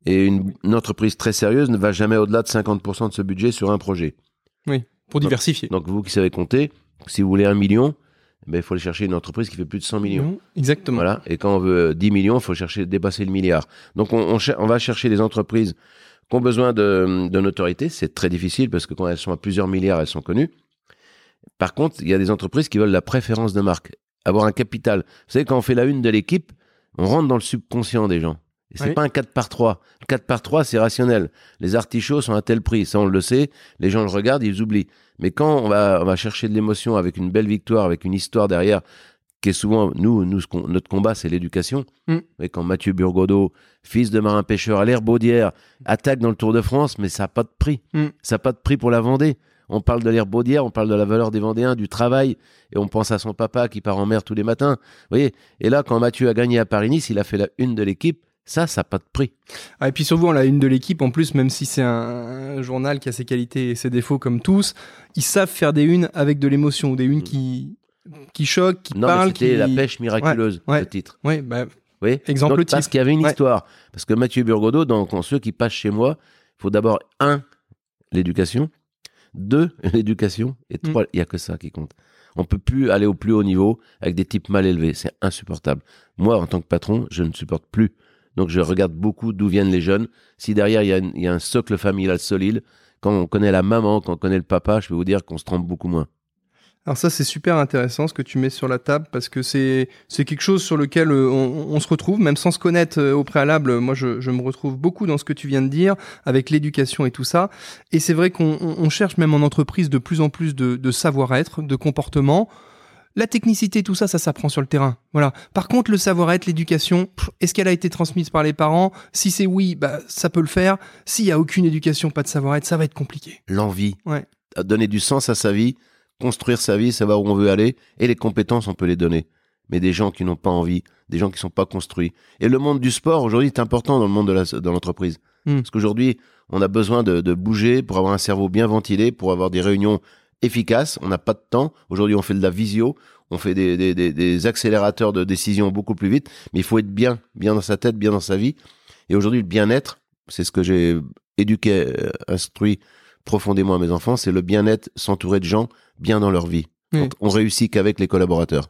Et une, une entreprise très sérieuse ne va jamais au-delà de 50% de ce budget sur un projet. Pour diversifier. Donc vous qui savez compter, si vous voulez un million, ben, il faut aller chercher une entreprise qui fait plus de 100 millions. Exactement. Voilà. Et quand on veut 10 millions, il faut chercher dépasser le milliard. Donc on, on, cher- on va chercher les entreprises qui ont besoin de, de notoriété. C'est très difficile parce que quand elles sont à plusieurs milliards, elles sont connues. Par contre, il y a des entreprises qui veulent la préférence de marque, avoir un capital. Vous savez, quand on fait la une de l'équipe, on rentre dans le subconscient des gens. Et c'est Oui. pas un 4 par 3. Le 4 par 3, c'est rationnel. Les artichauts sont à tel prix. Ça, on le sait. Les gens le regardent, ils oublient. Mais quand on va, on va chercher de l'émotion avec une belle victoire, avec une histoire derrière, qui est souvent, nous, notre combat, c'est l'éducation. Mm. Et quand Mathieu Burgodeau, fils de marin pêcheur à l'air Baudière, attaque dans le Tour de France, mais ça n'a pas de prix. Mm. Ça n'a pas de prix pour la Vendée. On parle de l'air Baudière, on parle de la valeur des Vendéens, du travail, et on pense à son papa qui part en mer tous les matins. Vous voyez? Et là, quand Mathieu a gagné à Paris-Nice, il a fait la une de l'équipe. Ça, ça n'a pas de prix. Ah, et puis surtout, on a une de l'équipe en plus, même si c'est un, un journal qui a ses qualités et ses défauts comme tous, ils savent faire des unes avec de l'émotion, des unes qui, qui choquent, qui Mm. Non, parlent. c'était qui... la pêche miraculeuse, Ouais, ouais. le titre. Ouais, bah, voyez Exemple Donc, type. Parce qu'il y avait une Ouais. histoire. Parce que Mathieu Burgodeau, dans ceux qui passent chez moi, il faut d'abord, un, l'éducation, deux, <laughs> l'éducation, et Mm. trois, il y a que ça qui compte. On peut plus aller au plus haut niveau avec des types mal élevés. C'est insupportable. Moi, en tant que patron, je ne supporte plus. Donc, je regarde beaucoup d'où viennent les jeunes. Si derrière, il y, a il y a un socle familial solide, quand on connaît la maman, quand on connaît le papa, je peux vous dire qu'on se trompe beaucoup moins. Alors ça, c'est super intéressant ce que tu mets sur la table parce que c'est c'est quelque chose sur lequel euh, on, se retrouve, même sans se connaître euh, au préalable. Moi, je, me retrouve beaucoup dans ce que tu viens de dire avec l'éducation et tout ça. Et c'est vrai qu'on on- on cherche même en entreprise de plus en plus de savoir-être, de comportement. La technicité, tout ça, ça s'apprend sur le terrain. Voilà. Par contre, le savoir-être, l'éducation, est-ce qu'elle a été transmise par les parents? Si c'est oui, bah ça peut le faire. S'il y a aucune éducation, pas de savoir-être, ça va être compliqué. L'envie. Ouais. À Donner du sens à sa vie, construire sa vie, savoir où on veut aller, et les compétences, on peut les donner. Mais des gens qui n'ont pas envie, des gens qui sont pas construits. Et le monde du sport, aujourd'hui, est important dans le monde de l'entreprise. Hmm. Parce qu'aujourd'hui, on a besoin de, de bouger pour avoir un cerveau bien ventilé, pour avoir des réunions efficaces. On n'a pas de temps. Aujourd'hui, on fait de la visio, on fait des, des, des, des accélérateurs de décision beaucoup plus vite. Mais il faut être bien, bien dans sa tête, bien dans sa vie. Et aujourd'hui, le bien-être, c'est ce que j'ai éduqué, euh, instruit profondément à mes enfants, c'est le bien-être, s'entourer de gens bien dans leur vie. Oui. On réussit qu'avec les collaborateurs.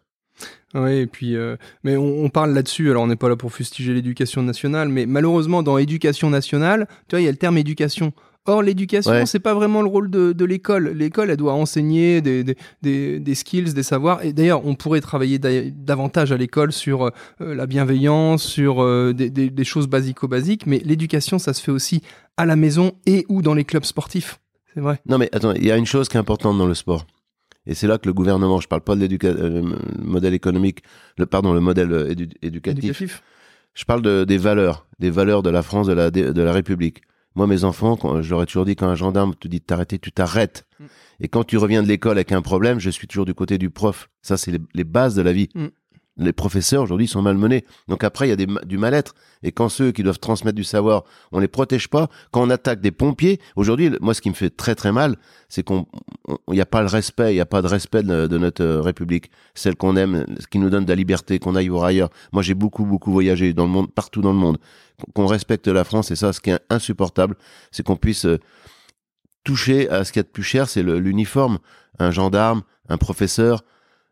Oui, et puis, euh, mais on, on parle là-dessus. Alors, on n'est pas là pour fustiger l'éducation nationale, mais malheureusement, dans éducation nationale, tu vois, il y a le terme éducation. Or, l'éducation, Ouais. c'est pas vraiment le rôle de, de l'école. L'école, elle doit enseigner des, des, des, des skills, des savoirs. Et d'ailleurs, on pourrait travailler da- davantage à l'école sur euh, la bienveillance, sur euh, des, des, choses basico-basiques. Mais l'éducation, ça se fait aussi à la maison et ou dans les clubs sportifs. C'est vrai. Non, mais attends, il y a une chose qui est importante dans le sport. Et c'est là que le gouvernement, je parle pas de l'éducation, le modèle économique, le, pardon, le modèle euh, édu- éducatif. Éducatif. Je parle de, des valeurs, des valeurs de la France, de la, de la République. Moi, mes enfants, quand, je leur ai toujours dit, quand un gendarme te dit de t'arrêter, tu t'arrêtes. Mm. Et quand tu reviens de l'école avec un problème, je suis toujours du côté du prof. Ça, c'est les, les bases de la vie. Mm. Les professeurs, aujourd'hui, sont malmenés. Donc après, il y a du mal-être. Et quand ceux qui doivent transmettre du savoir, on les protège pas. Quand on attaque des pompiers, aujourd'hui, moi, ce qui me fait très très mal, c'est qu'on, on- il n'y a pas le respect, il n'y a pas de respect de, notre euh, République, celle qu'on aime, ce qui nous donne de la liberté, qu'on aille voir ailleurs. Moi, j'ai beaucoup beaucoup voyagé dans le monde, partout dans le monde, qu'on respecte la France. Et ça, ce qui est insupportable, c'est qu'on puisse euh, toucher à ce qu'il y a de plus cher, c'est l'uniforme. Un gendarme, un professeur.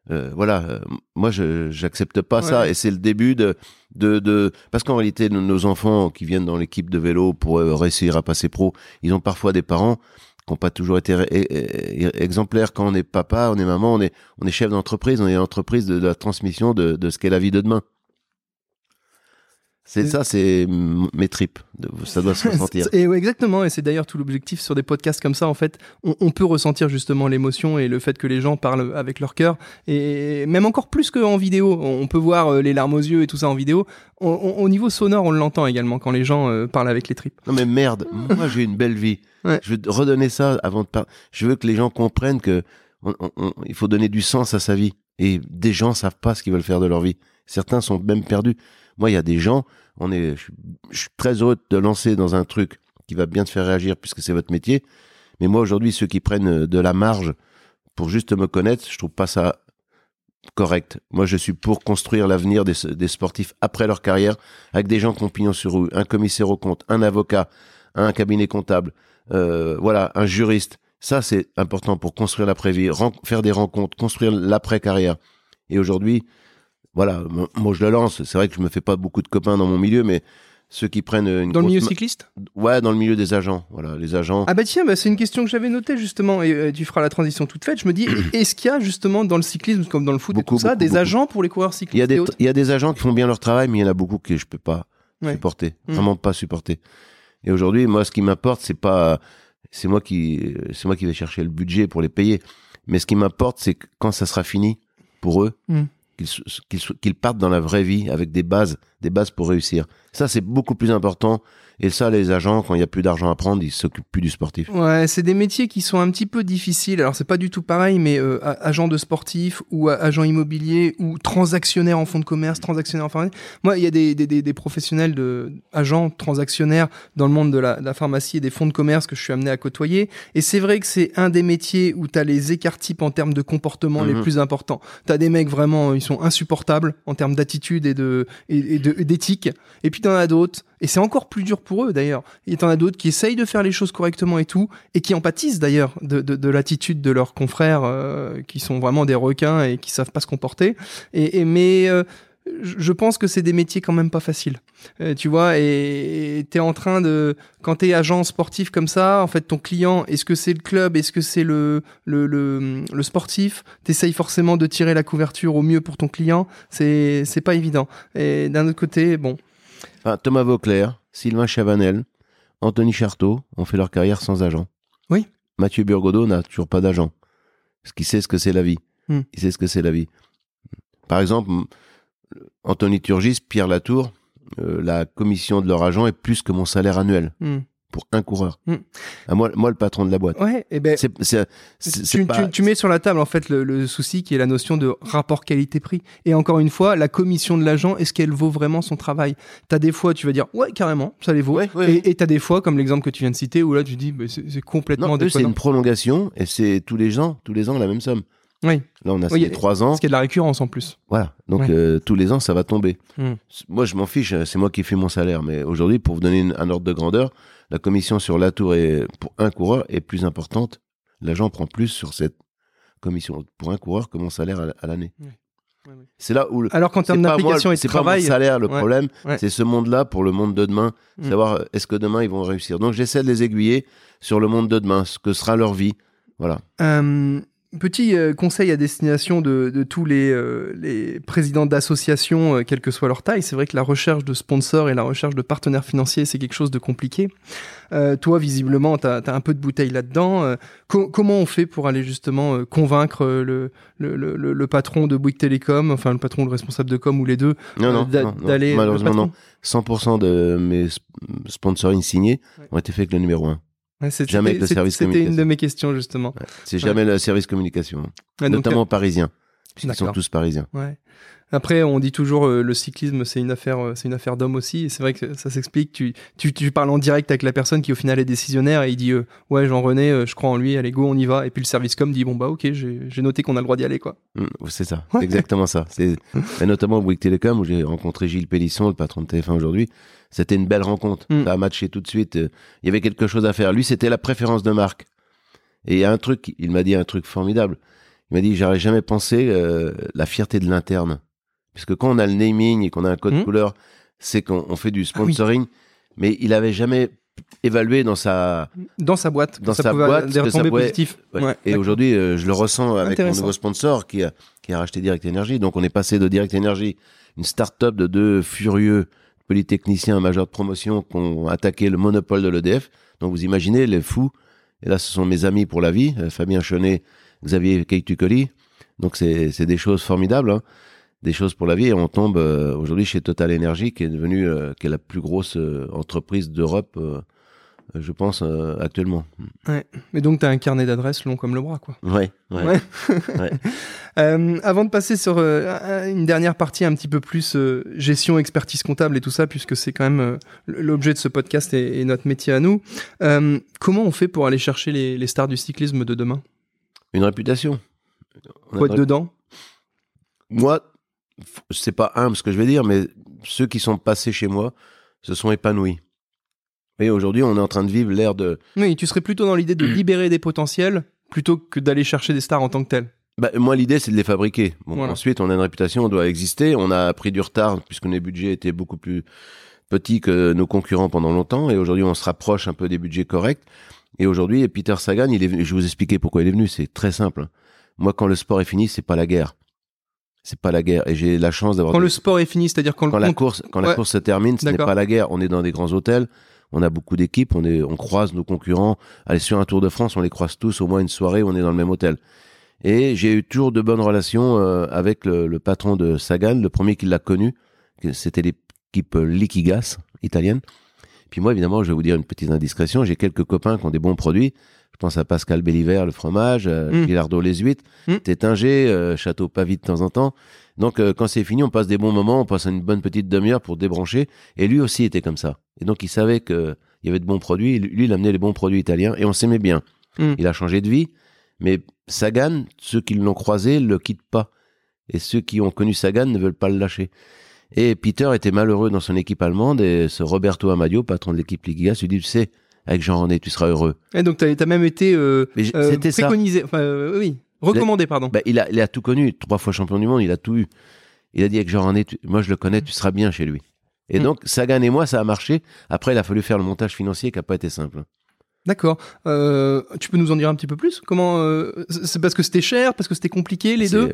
Euh, voilà, euh, moi je j'accepte pas ça et c'est le début de de, de parce qu'en réalité nos, nos enfants qui viennent dans l'équipe de vélo pour euh, réussir à passer pro, ils ont parfois des parents qui n'ont pas toujours été exemplaires quand on est papa, on est maman, on est on est chef d'entreprise, on est l'entreprise de, de la transmission de, de ce qu'est la vie de demain. C'est ça, c'est mes tripes. Ça doit se <laughs> ressentir. Et ouais, exactement, et c'est d'ailleurs tout l'objectif sur des podcasts comme ça. En fait, on, on peut ressentir justement l'émotion et le fait que les gens parlent avec leur cœur, et même encore plus qu'en vidéo. On peut voir euh, les larmes aux yeux et tout ça en vidéo. On- on- au niveau sonore, on l'entend également quand les gens euh, parlent avec les tripes. Non mais merde, moi j'ai une belle vie. Ouais. Je veux redonner ça avant de parler. Je veux que les gens comprennent que on- il faut donner du sens à sa vie. Et des gens savent pas ce qu'ils veulent faire de leur vie. Certains sont même perdus. Moi, il y a des gens, on est, je, suis- très heureux de lancer dans un truc qui va bien te faire réagir puisque c'est votre métier. Mais moi aujourd'hui, ceux qui prennent euh, de la marge pour juste me connaître, je trouve pas ça correct. Moi, je suis pour construire l'avenir des, des sportifs après leur carrière avec des gens qui ont pignon sur rue, un commissaire au compte, un avocat, un cabinet comptable, euh, voilà, un juriste. Ça, c'est important pour construire l'après-vie, faire des rencontres, construire l'après-carrière. Et aujourd'hui, voilà, moi je le lance. C'est vrai que je me fais pas beaucoup de copains dans mon milieu, mais ceux qui prennent une Dans le milieu cycliste? Ouais, dans le milieu des agents, voilà, les agents. Ah bah tiens, bah c'est une question que j'avais notée justement, et euh, tu feras la transition toute faite. Je me dis, <clears throat> est-ce qu'il y a justement dans le cyclisme, comme dans le foot et Beaucoup, tout ça, des beaucoup. agents pour les coureurs cyclistes Il y a des, autres? il y a des agents qui font bien leur travail, mais il y en a beaucoup que je peux pas Ouais. supporter, Mm. vraiment pas supporter. Et aujourd'hui, moi, ce qui m'importe, c'est pas, c'est moi qui, c'est moi qui vais chercher le budget pour les payer. Mais ce qui m'importe, c'est quand ça sera fini pour eux, Mm. Qu'ils, qu'ils partent dans la vraie vie avec des bases, des bases pour réussir. Ça, c'est beaucoup plus important. Et ça, les agents, quand il y a plus d'argent à prendre, ils s'occupent plus du sportif. Ouais, c'est des métiers qui sont un petit peu difficiles. Alors c'est pas du tout pareil, mais euh, agent de sportif ou a- agent immobilier ou transactionnaire en fonds de commerce, transactionnaire en pharmacie. Moi, il y a des, des, des, des professionnels de agents transactionnaires dans le monde de la, de la pharmacie et des fonds de commerce que je suis amené à côtoyer. Et c'est vrai que c'est un des métiers où tu as les écarts types en termes de comportement les Mhm. plus importants. Tu as des mecs vraiment, ils sont insupportables en termes d'attitude et de et, et de- et d'éthique. Et puis t'en as d'autres, et c'est encore plus dur pour eux d'ailleurs. Et t'en as d'autres qui essayent de faire les choses correctement et tout, et qui empathissent d'ailleurs de, de, de l'attitude de leurs confrères euh, qui sont vraiment des requins et qui savent pas se comporter. Et, et mais euh, je pense que c'est des métiers quand même pas faciles. Euh, tu vois, et t'es en train de, quand t'es agent sportif comme ça, en fait, ton client, est-ce que c'est le club, est-ce que c'est le, le, le, le sportif T'essayes forcément de tirer la couverture au mieux pour ton client. C'est, pas évident. Et d'un autre côté, bon, Enfin, Thomas Vauclair, Sylvain Chavanel, Anthony Charteau ont fait leur carrière sans agent. Oui. Mathieu Burgodeau n'a toujours pas d'agent. Parce qu'il sait ce que c'est la vie. Hmm. Il sait ce que c'est la vie. Par exemple, Anthony Turgis, Pierre Latour, euh, la commission de leur agent est plus que mon salaire annuel hmm. pour un coureur. Hmm. Ah, moi, moi, le patron de la boîte. ouais, et ben. C'est, c'est, c'est- c'est tu, pas- tu- tu mets sur la table en fait le, le souci qui est la notion de rapport qualité-prix. Et encore une fois, la commission de l'agent, est-ce qu'elle vaut vraiment son travail? T'as des fois, tu vas dire ouais carrément, ça les vaut. Ouais, ouais, et et t'as des fois, comme l'exemple que tu viens de citer, où là tu dis bah, c'est complètement Non, eux, c'est une prolongation et c'est tous les ans, tous les ans la même somme. Oui, Là, on a Oui, signé trois ans. qu'il y a de la récurrence en plus. Voilà. Donc Ouais. euh, tous les ans, ça va tomber. Hmm. Moi, je m'en fiche. euh, C'est moi qui fais mon salaire. Mais aujourd'hui, pour vous donner une- un ordre de grandeur, la commission sur la tour est, pour un coureur est plus importante. L'agent prend plus sur cette commission pour un coureur que mon salaire à, à l'année. Ouais. Ouais, ouais. C'est là où le, Alors qu'en termes d'implication et de c'est pas mon travail, salaire le problème, c'est ce monde-là pour le monde de demain, Mm. savoir euh, est-ce que demain ils vont réussir. Donc j'essaie de les aiguiller sur le monde de demain, ce que sera leur vie. Voilà. Euh, petit euh, conseil à destination de, de tous les, euh, les présidents d'associations, euh, quelle que soit leur taille. C'est vrai que la recherche de sponsors et la recherche de partenaires financiers, c'est quelque chose de compliqué. Euh, toi, visiblement, tu as, un peu de bouteille là-dedans. Co- comment on fait pour aller justement convaincre le, le, le, le- le patron de Bouygues Télécom, enfin le patron, le responsable de com ou les deux, d'aller... le malheureusement non. 100% de mes sp- sponsoring signés Ouais. ont été faits avec le numéro 1. Jamais avec le service C'était une communication. de mes questions, justement. C'est jamais le service communication, hein. Notamment parisiens, puisqu'ils sont tous parisiens. Ouais. Après, on dit toujours euh, le cyclisme, c'est une affaire, euh, c'est une affaire d'homme aussi. Et c'est vrai que ça s'explique. Tu, tu, tu parles en direct avec la personne qui au final est décisionnaire et il dit euh, ouais Jean-René, euh, je crois en lui, allez go, on y va. Et puis le service com dit bon bah ok, j'ai noté qu'on a le droit d'y aller quoi. Mm, C'est ça, Ouais. c'est exactement ça. C'est et notamment au Bouygues Télécom où j'ai rencontré Gilles Pélisson, le patron de TF1 aujourd'hui. C'était une belle rencontre. Mm. Ça a matché tout de suite. Il y avait quelque chose à faire. Lui, c'était la préférence de marque. Et il y a un truc, il m'a dit un truc formidable. Il m'a dit, j'aurais jamais pensé euh, la fierté de l'interne. Puisque quand on a le naming et qu'on a un code Mm. couleur, c'est qu'on on fait du Ah oui. sponsoring. Mais il avait jamais évalué dans sa, Dans sa boîte, Dans ça sa boîte, des que retombées pouvait- positives. Ouais. Ouais, et aujourd'hui, euh, je le ressens avec mon nouveau sponsor qui a, qui a racheté Direct Energy. Donc, on est passé de Direct Energy, une start-up de deux furieux polytechniciens majeurs de promotion qui ont attaqué le monopole de l'EDF. Donc, vous imaginez les fous. Et là, ce sont mes amis pour la vie, euh, Fabien Chenet, Xavier Keitucoli. Donc, c'est des choses formidables, hein. des choses pour la vie. Et on tombe euh, aujourd'hui chez Total Energy, qui est devenue euh, qui est la plus grosse euh, entreprise d'Europe, je pense, actuellement. Mais donc t'as un carnet d'adresses long comme le bras quoi. Ouais, ouais. Ouais. <laughs> Ouais. Avant de passer sur une dernière partie un petit peu plus gestion, expertise comptable et tout ça, puisque c'est quand même l'objet de ce podcast et, et notre métier à nous, comment on fait pour aller chercher les, les stars du cyclisme de demain? Une réputation. On Quoi être dedans? Moi, c'est pas humble ce que je vais dire, mais ceux qui sont passés chez moi se sont épanouis. Et aujourd'hui, on est en train de vivre l'ère de. Oui, tu serais plutôt dans l'idée de <clears throat> libérer des potentiels plutôt que d'aller chercher des stars en tant que telles. Bah, moi, l'idée, c'est de les fabriquer. Bon, Voilà. Ensuite, on a une réputation, on doit exister. On a pris du retard puisque les budgets étaient beaucoup plus petits que nos concurrents pendant longtemps. Et aujourd'hui, on se rapproche un peu des budgets corrects. Et aujourd'hui, Peter Sagan, il est venu. Je vais vous expliquer pourquoi il est venu. C'est très simple. Moi, quand le sport est fini, c'est pas la guerre. C'est pas la guerre. Et j'ai la chance d'avoir Quand des- le sport est fini, c'est-à-dire quand, quand le la course quand la course se termine, ce n'est pas la guerre. On est dans des grands hôtels, on a beaucoup d'équipes, on est on croise nos concurrents. Allez sur un Tour de France, on les croise tous au moins une soirée, on est dans le même hôtel. Et j'ai eu toujours de bonnes relations euh, avec le, le patron de Sagan, le premier qui l'a connu, c'était l'équipe Liquigas italienne. Puis moi, évidemment, je vais vous dire une petite indiscrétion. J'ai quelques copains qui ont des bons produits. Je pense à Pascal Belliver, le fromage, euh, Mm. Pilardo, les huîtres, Mm. Tétinger, euh, Château Pavie de temps en temps. Donc, euh, quand c'est fini, on passe des bons moments, on passe une bonne petite demi-heure pour débrancher. Et lui aussi était comme ça. Et donc, il savait qu'il y avait de bons produits. Lui, il amenait les bons produits italiens et on s'aimait bien. Mm. Il a changé de vie. Mais Sagan, ceux qui l'ont croisé, le quittent pas. Et ceux qui ont connu Sagan ne veulent pas le lâcher. Et Peter était malheureux dans son équipe allemande et ce Roberto Amadio, patron de l'équipe Ligigas, lui dit, tu sais, avec Jean-René, tu seras heureux. Et donc, tu as, même été euh, euh, préconisé, enfin, euh, oui, recommandé, pardon. Bah, il, a, il a tout connu, trois fois champion du monde, il a tout eu. Il a dit avec Jean-René, moi je le connais, tu seras bien chez lui. Et Mm. donc, Sagan et moi, ça a marché. Après, il a fallu faire le montage financier qui n'a pas été simple. D'accord. Euh, tu peux nous en dire un petit peu plus? Comment euh, C'est parce que c'était cher, parce que c'était compliqué, les deux?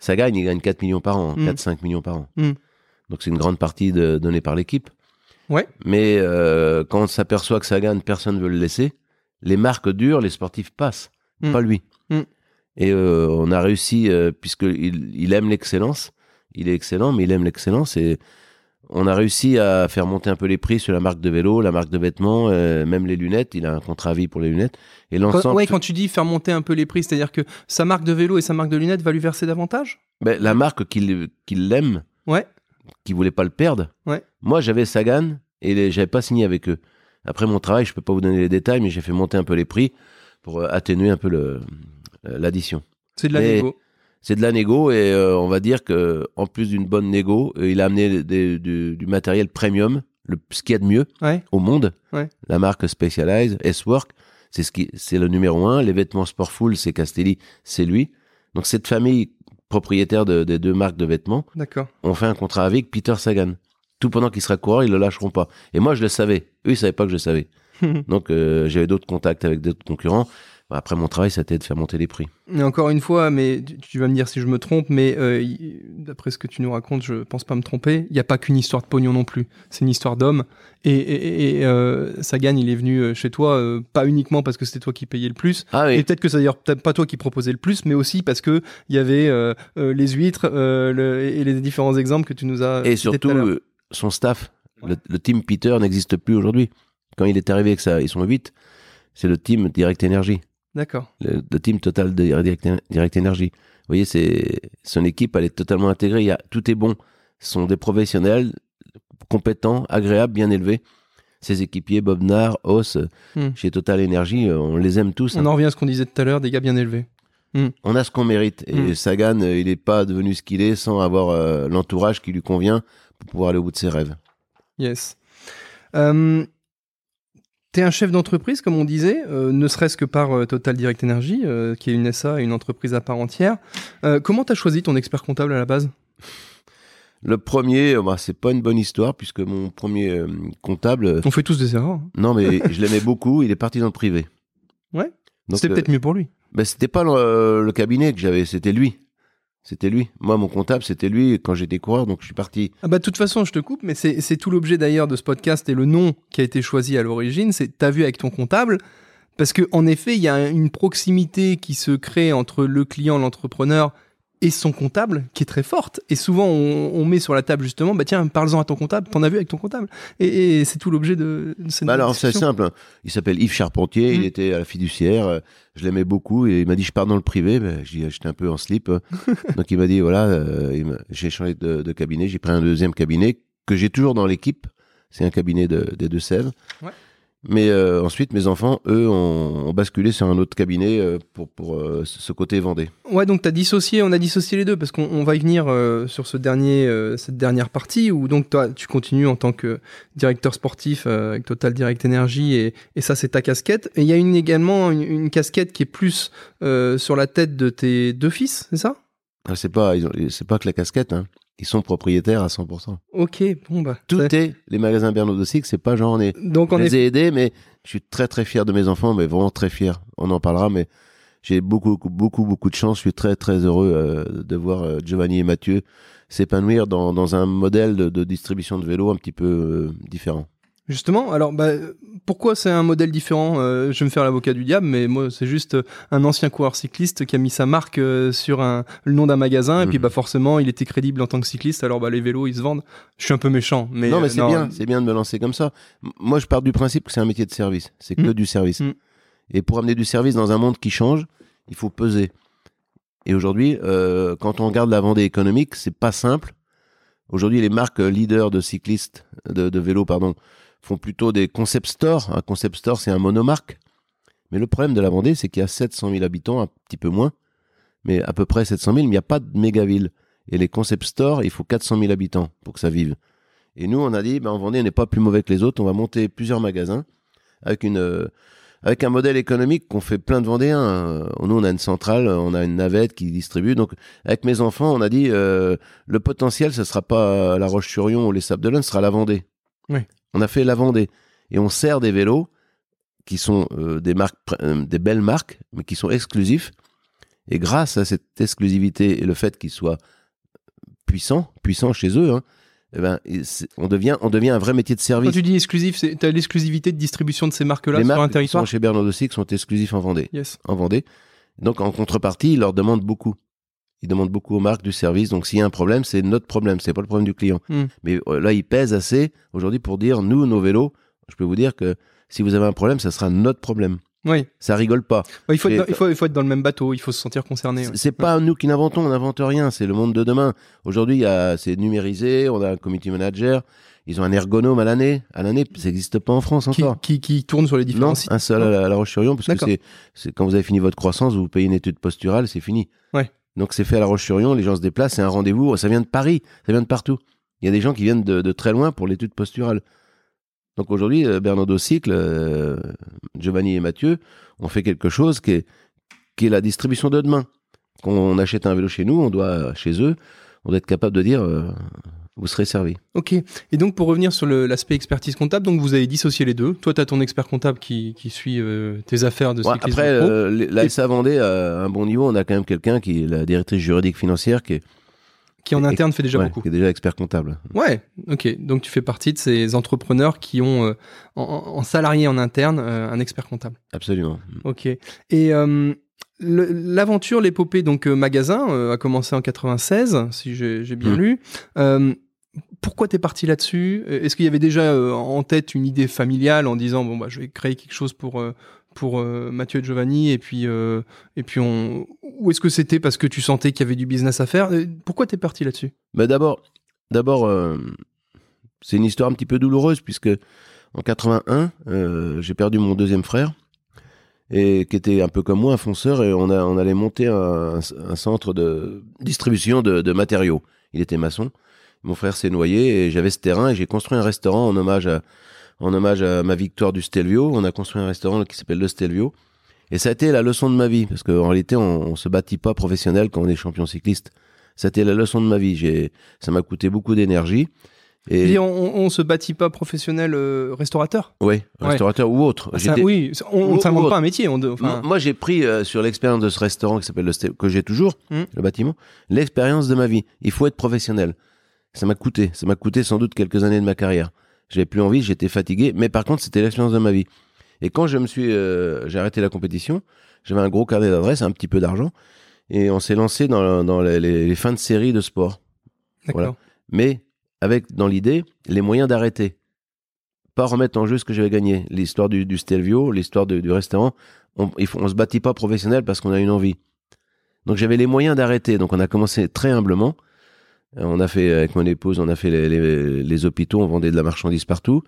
Sagan, il gagne 4 millions par an, Mm. 4-5 millions par an. Mm. Donc, c'est une grande partie de, donnée par l'équipe. Ouais. Mais euh, quand on s'aperçoit que Sagan, personne ne veut le laisser, les marques durent, les sportifs passent, Mm. pas lui. Mm. Et euh, on a réussi, euh, puisqu'il il aime l'excellence, il est excellent, mais il aime l'excellence, et on a réussi à faire monter un peu les prix sur la marque de vélo, la marque de vêtements, euh, même les lunettes, il a un contrat à vie pour les lunettes. Et l'ensemble, ouais, quand tu dis faire monter un peu les prix, c'est-à-dire que sa marque de vélo et sa marque de lunettes va lui verser davantage? Ben, la marque qu'il qu'il l'aime, Ouais. Qui voulait pas le perdre. Ouais. Moi, j'avais Sagan et les- j'avais pas signé avec eux. Après mon travail, je peux pas vous donner les détails, mais j'ai fait monter un peu les prix pour euh, atténuer un peu le- euh, l'addition. C'est de la Mais- négo. C'est de la négo et euh, on va dire que en plus d'une bonne négo, il a amené des- du, du matériel premium, le, ce qu'il y a de mieux Ouais. au monde. Ouais. La marque Specialized, S-Work, c'est ce qui, c'est le numéro un. Les vêtements Sportful, c'est Castelli, c'est lui. Donc cette famille propriétaires de- des deux marques de vêtements, ont fait un contrat avec Peter Sagan. Tout pendant qu'il sera coureur, ils le lâcheront pas. Et moi, je le savais. Eux, ils savaient pas que je le savais. <laughs> Donc, euh, j'avais d'autres contacts avec d'autres concurrents. Bah, Après, mon travail, c'était de faire monter les prix. Et encore une fois, mais tu- tu vas me dire si je me trompe, mais euh, d'après ce que tu nous racontes, je pense pas me tromper. Il n'y a pas qu'une histoire de pognon non plus. C'est une histoire d'homme. Et, et, et, euh, Sagan, il est venu euh, chez toi, euh, pas uniquement parce que c'était toi qui payais le plus. Ah Et peut-être que c'est d'ailleurs pas toi qui proposais le plus, mais aussi parce que il y avait les huîtres le- et les différents exemples que tu nous as Et tout surtout, son staff. Le, le team Peter n'existe plus aujourd'hui. Quand il est arrivé avec ça, ils sont 8. C'est le team Direct Energy. D'accord. Le, le team total de Direct, Direct Energy. Vous voyez, c'est son équipe, elle est totalement intégrée. Il y a, tout est bon. Ce sont des professionnels compétents, agréables, bien élevés. Ses équipiers, Bob Nard, Os, Hmm. chez Total Energy, euh, on les aime tous. hein. On en revient à ce qu'on disait tout à l'heure, des gars bien élevés. On a ce qu'on mérite. Et Mm. Sagan, euh, il n'est pas devenu ce qu'il est sans avoir euh, l'entourage qui lui convient pour pouvoir aller au bout de ses rêves. Yes. Euh, Un chef d'entreprise, comme on disait, euh, ne serait-ce que par euh, Total Direct Energy, euh, qui est une SA, une entreprise à part entière. Comment t'as choisi ton expert comptable à la base? Le premier, bah, c'est pas une bonne histoire puisque mon premier comptable, On fait tous des erreurs. hein. non mais <laughs> je l'aimais beaucoup, il est parti dans le privé. Ouais. C'était peut-être mieux pour lui. ben, c'était pas le, le cabinet que j'avais, c'était lui. C'était lui. Moi, mon comptable, c'était lui quand j'étais coureur, donc je suis parti. Ah bah de toute façon, je te coupe, mais c'est tout l'objet d'ailleurs de ce podcast et le nom qui a été choisi à l'origine, c'est t'as vu avec ton comptable, parce que en effet, il y a une proximité qui se crée entre le client, l'entrepreneur et son comptable qui est très forte. Et souvent, on, on met sur la table justement, bah tiens, parle-en à ton comptable, t'en as vu avec ton comptable? Et, et c'est tout l'objet de, de cette Bah alors, c'est simple. hein. Il s'appelle Yves Charpentier, il Mm. était à la fiduciaire. euh, Je l'aimais beaucoup et il m'a dit je pars dans le privé. Dis, j'étais un peu en slip. euh. <laughs> donc il m'a dit voilà, euh, j'ai changé de, de cabinet, j'ai pris un deuxième cabinet que j'ai toujours dans l'équipe. C'est un cabinet de, des Deux-Sèvres. Ouais. Mais euh, ensuite, mes enfants, eux, ont, ont basculé sur un autre cabinet euh, pour, pour euh, ce côté Vendée. Ouais, donc t'as dissocié, on a dissocié les deux parce qu'on on va y venir sur ce dernier, cette dernière partie où donc toi tu continues en tant que directeur sportif avec Total Direct Energy et, et ça c'est ta casquette. Et il y a une, également une, une casquette qui est plus sur la tête de tes deux fils, c'est ça? Ah, C'est pas, c'est pas que la casquette. Hein. Ils sont propriétaires à 100%. Ok, bon bah. Tout est les magasins Bernard de c'est pas genre on est Donc Je on les est. ai aidés, mais je suis très très fier de mes enfants, mais vraiment très fier. On en parlera, mais j'ai beaucoup beaucoup beaucoup beaucoup de chance. Je suis très très heureux euh, de voir euh, Giovanni et Mathieu s'épanouir dans, dans un modèle de, de distribution de vélos un petit peu euh, différent. Justement, alors bah, pourquoi c'est un modèle différent Euh, Je vais me faire l'avocat du diable, mais moi c'est juste euh, un ancien coureur cycliste qui a mis sa marque euh, sur un, le nom d'un magasin et puis Mhm. bah forcément il était crédible en tant que cycliste. Alors bah les vélos ils se vendent. Je suis un peu méchant, mais non, mais c'est bien, c'est bien de me lancer comme ça. Moi, je pars du principe que c'est un métier de service. C'est que Mm. du service. Mm. Et pour amener du service dans un monde qui change, il faut peser. Et aujourd'hui, euh, quand on regarde la Vendée économique, c'est pas simple. Aujourd'hui, les marques leaders de cyclistes, de, de vélos, pardon, font plutôt des concept stores. Un concept store, c'est un monomarque. Mais le problème de la Vendée, c'est qu'il y a 700 000 habitants, un petit peu moins, mais à peu près 700 000, mais il n'y a pas de méga-ville. Et les concept stores, il faut 400 000 habitants pour que ça vive. Et nous, on a dit, ben, en Vendée, on n'est pas plus mauvais que les autres, on va monter plusieurs magasins avec une, euh, avec un modèle économique qu'on fait plein de Vendéens. Euh, Nous, on a une centrale, on a une navette qui distribue. Donc, avec mes enfants, on a dit, euh, le potentiel, ce sera pas la Roche-sur-Yon ou les Sables d'Olonne, ce sera la Vendée. Oui. On a fait la Vendée. Et on sert des vélos qui sont euh, des marques, euh, des belles marques, mais qui sont exclusifs. Et grâce à cette exclusivité et le fait qu'ils soient puissants, puissants chez eux, hein, eh ben, on devient, on devient un vrai métier de Quand service. tu dis exclusif, c'est t'as l'exclusivité de distribution de ces marques-là Les sur un marques qui territoire. sont chez Bernard de Sic sont exclusifs en Vendée. Yes. En Vendée. Donc, en contrepartie, ils leur demandent beaucoup. Ils demandent beaucoup aux marques du service. Donc, s'il y a un problème, c'est notre problème. C'est pas le problème du client. Hmm. Mais euh, là, ils pèsent assez aujourd'hui pour dire, nous, nos vélos, je peux vous dire que si vous avez un problème, ça sera notre problème. Oui. Ça rigole pas. Ouais, il, faut être Et- dans, il, faut, il faut être dans le même bateau. Il faut se sentir concerné. ouais. C'est- C'est pas nous qui n'inventons, on n'invente rien, c'est le monde de demain. Aujourd'hui, il y a- c'est numérisé, on a un community manager, ils ont un ergonome à l'année. À l'année, ça n'existe pas en France Qui, encore. qui, qui tourne sur les différents Non, sites. un seul à la, Roche-sur-Yon, parce que c'est quand vous avez fini votre croissance, vous payez une étude posturale, c'est fini. Ouais. Donc c'est fait à la Roche-sur-Yon, les gens se déplacent, c'est un rendez-vous, ça vient de Paris, ça vient de partout. Il y a des gens qui viennent de, très loin pour l'étude posturale. Donc aujourd'hui, euh, Bernardo Cycle, euh, Giovanni et Mathieu ont fait quelque chose qui est, qui est la distribution de demain. Quand on achète un vélo chez nous, on doit, chez eux, on doit être capable de dire, euh, vous serez servi. Ok. Et donc, pour revenir sur l'aspect expertise comptable, donc vous avez dissocié les deux. Toi, tu as ton expert comptable qui, qui suit euh, tes affaires de Ouais, après, pro. euh, les- la SA Vendée, à un bon niveau, on a quand même quelqu'un qui est la directrice juridique financière qui est, qui en interne fait déjà ouais, beaucoup. qui est déjà expert comptable. Ouais, ok. Donc tu fais partie de ces entrepreneurs qui ont euh, en, en salarié en interne euh, un expert comptable. Absolument. Ok. Et euh, l'aventure, l'épopée donc euh, magasin euh, a commencé en 96, si j'ai bien Mm. lu. Euh, pourquoi t'es parti là-dessus? Est-ce qu'il y avait déjà euh, en tête une idée familiale en disant bon bah je vais créer quelque chose pour euh, pour euh, Mathieu et Giovanni et puis euh, et puis on ou est-ce que c'était parce que tu sentais qu'il y avait du business à faire? Euh, Pourquoi t'es parti là-dessus? Mais d'abord, d'abord, euh, c'est une histoire un petit peu douloureuse puisque en 81, euh, j'ai perdu mon deuxième frère et qui était un peu comme moi, un fonceur, et on, allait monter un, centre de distribution de matériaux. Il était maçon. Mon frère s'est noyé et j'avais ce terrain et j'ai construit un restaurant en hommage à, en hommage à ma victoire du Stelvio. On a construit un restaurant qui s'appelle le Stelvio. Et ça a été la leçon de ma vie, parce qu'en réalité, on, on se bâtit pas professionnel quand on est champion cycliste. Ça a été la leçon de ma vie. J'ai, ça m'a coûté beaucoup d'énergie. Et dire, on, on se bâtit pas professionnel euh, restaurateur? Ouais. restaurateur ou autre. Ah, ça- Oui, on ne s'invente pas un métier. On, de- enfin, Moi, j'ai pris euh, sur l'expérience de ce restaurant qui s'appelle le que j'ai toujours, Mm. le bâtiment, l'expérience de ma vie. Il faut être professionnel. Ça m'a coûté. Ça m'a coûté sans doute quelques années de ma carrière. J'avais plus envie, j'étais fatigué, mais par contre, c'était l'expérience de ma vie. Et quand je me suis, euh, j'ai arrêté la compétition, j'avais un gros carnet d'adresses, un petit peu d'argent, et on s'est lancé dans, dans les, les- les fins de série de sport. d'accord. voilà. Mais avec dans l'idée les moyens d'arrêter. Pas remettre en jeu ce que j'avais gagné. L'histoire du, du Stelvio, l'histoire du, restaurant, on, on se bâtit pas professionnel parce qu'on a une envie. Donc j'avais les moyens d'arrêter. Donc on a commencé très humblement. Euh, On a fait, avec mon épouse, on a fait les, les- les hôpitaux, on vendait de la marchandise partout.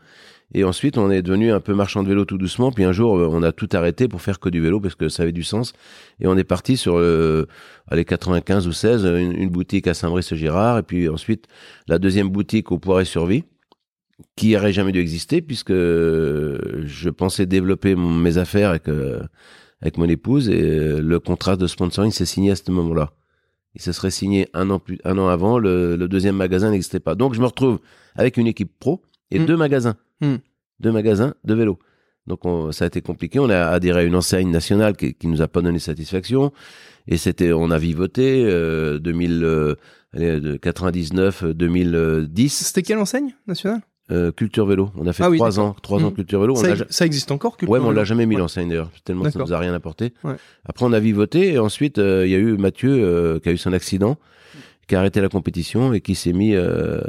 Et ensuite, on est devenu un peu marchand de vélo tout doucement. Puis un jour, euh, on a tout arrêté pour faire que du vélo parce que ça avait du sens. Et on est parti sur, euh, allez, 95 ou 16, une, boutique à Saint-Brice-Girard. Et puis ensuite, la deuxième boutique au Poiré-sur-Vie, qui aurait jamais dû exister puisque je pensais développer mes affaires avec, euh, avec mon épouse et le contrat de sponsoring s'est signé à ce moment-là. Il se serait signé un an, plus, un an avant, le, le deuxième magasin n'existait pas. Donc je me retrouve avec une équipe pro et Mm. deux magasins. Mm. Deux magasins de vélo. Donc on- ça a été compliqué. On a adhéré à une enseigne nationale qui, qui nous a pas donné satisfaction. Et c'était, on a vivoté euh, 2000, euh, allez, de 99, euh, 2010. C'était quelle enseigne nationale? Euh, culture vélo. On a fait Ah oui, trois ans, trois ans Mhm. culture vélo. On ça, a ja- ça existe encore Culture Ouais, mais on l'a jamais mis Ouais. l'enseigne d'ailleurs, tellement ça nous a rien apporté. Ouais. Après, on a vivoté et ensuite euh, il y a eu Mathieu euh, qui a eu son accident, qui a arrêté la compétition et qui s'est mis, euh,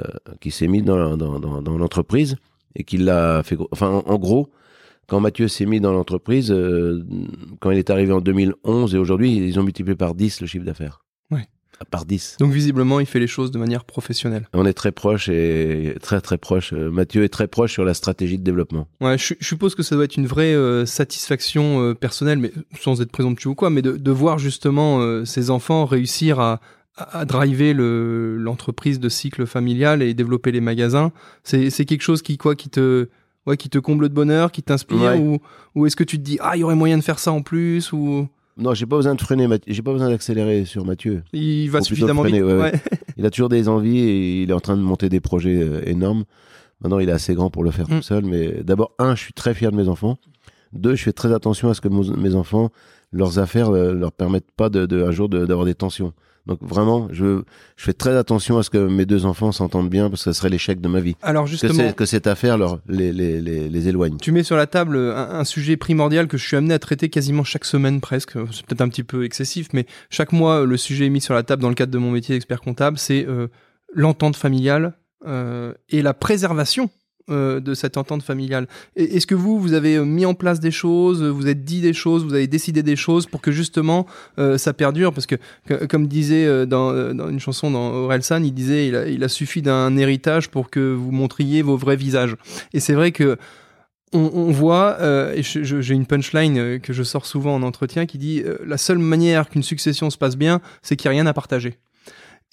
qui s'est mis dans, dans, dans, dans l'entreprise et qui l'a fait. Enfin, en, en gros, quand Mathieu s'est mis dans l'entreprise, euh, quand il est arrivé en 2011 et aujourd'hui, ils ont multiplié par 10 le chiffre d'affaires. Par 10. Donc visiblement, il fait les choses de manière professionnelle. On est très proche et très très proche. Euh, Mathieu est très proche sur la stratégie de développement. Ouais, je, je suppose que ça doit être une vraie euh, satisfaction euh, personnelle, mais sans être présomptueux ou quoi, mais de, de voir justement euh, ces enfants réussir à, à, à driver le- l'entreprise de cycle familial et développer les magasins. C'est c'est quelque chose qui quoi, qui te ouais, qui te comble de bonheur, qui t'inspire, Ouais. ou, ou est-ce que tu te dis ah il y aurait moyen de faire ça en plus ou? Non, j'ai pas besoin de freiner, j'ai pas besoin d'accélérer sur Mathieu. il va Faut suffisamment freiner, vite. ouais, ouais. Ouais. Il a toujours des envies et il est en train de monter des projets euh, énormes. Maintenant, il est assez grand pour le faire Mm. tout seul. Mais d'abord, un, je suis très fier de mes enfants. Deux, je fais très attention à ce que mon- mes enfants, leurs affaires, euh, leur permettent pas de, de- un jour de- d'avoir des tensions. Donc vraiment, je, je fais très attention à ce que mes deux enfants s'entendent bien parce que ce serait l'échec de ma vie. Alors Que, justement, c'est- que cette affaire leur, les, les, les, les éloigne. Tu mets sur la table un, un sujet primordial que je suis amené à traiter quasiment chaque semaine presque. C'est peut-être un petit peu excessif, mais chaque mois, le sujet est mis sur la table dans le cadre de mon métier d'expert comptable. C'est euh, l'entente familiale euh, et la préservation euh, de cette entente familiale. Est-ce que vous, vous avez euh, mis en place des choses, vous avez dit des choses, vous avez décidé des choses pour que justement euh, ça perdure? Parce que, comme disait dans, une chanson dans Orelsan, il disait il a, suffi d'un héritage pour que vous montriez vos vrais visages. Et c'est vrai que on, voit, et j'ai une punchline que je sors souvent en entretien qui dit la seule manière qu'une succession se passe bien, c'est qu'il n'y a rien à partager.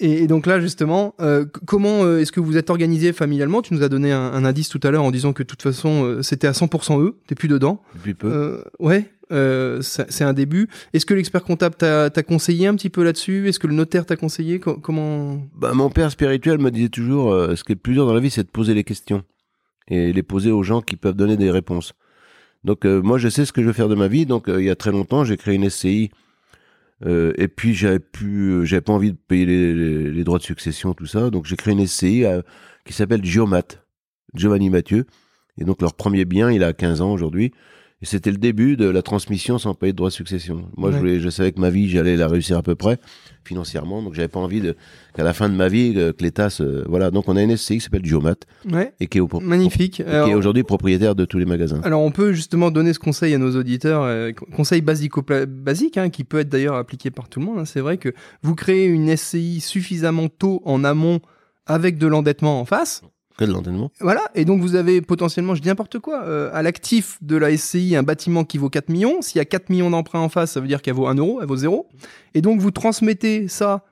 Et, et donc là, justement, euh, comment euh, est-ce que vous êtes organisé familialement? Tu nous as donné un, un indice tout à l'heure en disant que de toute façon, euh, c'était à 100% eux, t'es plus dedans. Depuis peu. Euh, ouais, euh, c'est un début. Est-ce que l'expert comptable t'a t'a conseillé un petit peu là-dessus? Est-ce que le notaire t'a conseillé? Co- Comment? Bah, mon père spirituel me disait toujours, euh, ce qui est le plus dur dans la vie, c'est de poser les questions et les poser aux gens qui peuvent donner des réponses. Donc euh, moi, je sais ce que je veux faire de ma vie. Donc euh, il y a très longtemps, j'ai créé une SCI. Euh, et puis j'avais pu, euh, j'avais pas envie de payer les, les- les droits de succession, tout ça. Donc j'ai créé une SCI euh, qui s'appelle Geomat, Giovanni Mathieu. Et donc leur premier bien, il a 15 ans aujourd'hui. Et c'était le début de la transmission sans payer de droits de succession. Moi, je, Ouais. voulais, je savais que ma vie, j'allais la réussir à peu près financièrement. Donc j'avais pas envie de, qu'à la fin de ma vie, euh, que l'État se... Voilà, donc on a une SCI qui s'appelle Geomat Ouais, et qui est, au- magnifique. qui est aujourd'hui propriétaire de tous les magasins. Alors on peut justement donner ce conseil à nos auditeurs, euh, co- conseil basico basique, hein, qui peut être d'ailleurs appliqué par tout le monde. hein. C'est vrai que vous créez une SCI suffisamment tôt en amont avec de l'endettement en face. Que de l'entraînement. Voilà, et donc vous avez potentiellement, je dis n'importe quoi, euh, à l'actif de la SCI un bâtiment qui vaut 4 millions. S'il y a 4 millions d'emprunts en face, ça veut dire qu'elle vaut 1 euro, elle vaut 0. Et donc vous transmettez ça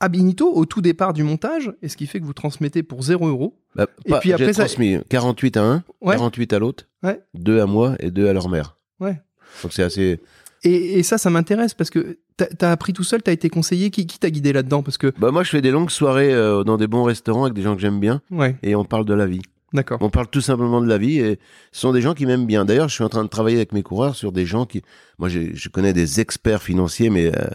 à Binito au tout départ du montage, et ce qui fait que vous transmettez pour 0 euros. Bah, Et pas- puis après, ça- transmis 48 à un, Ouais. 48 à l'autre, Ouais. 2 à moi et 2 à leur mère. Ouais. Donc c'est assez... Et, et ça, ça m'intéresse parce que t'as as appris tout seul, t'as été conseillé, qui, qui t'a guidé là-dedans? Parce que, Bah moi je fais des longues soirées euh, dans des bons restaurants avec des gens que j'aime bien ouais, et on parle de la vie. d'accord. On parle tout simplement de la vie et ce sont des gens qui m'aiment bien. D'ailleurs, je suis en train de travailler avec mes coureurs sur des gens qui, moi, je connais des experts financiers, mais euh,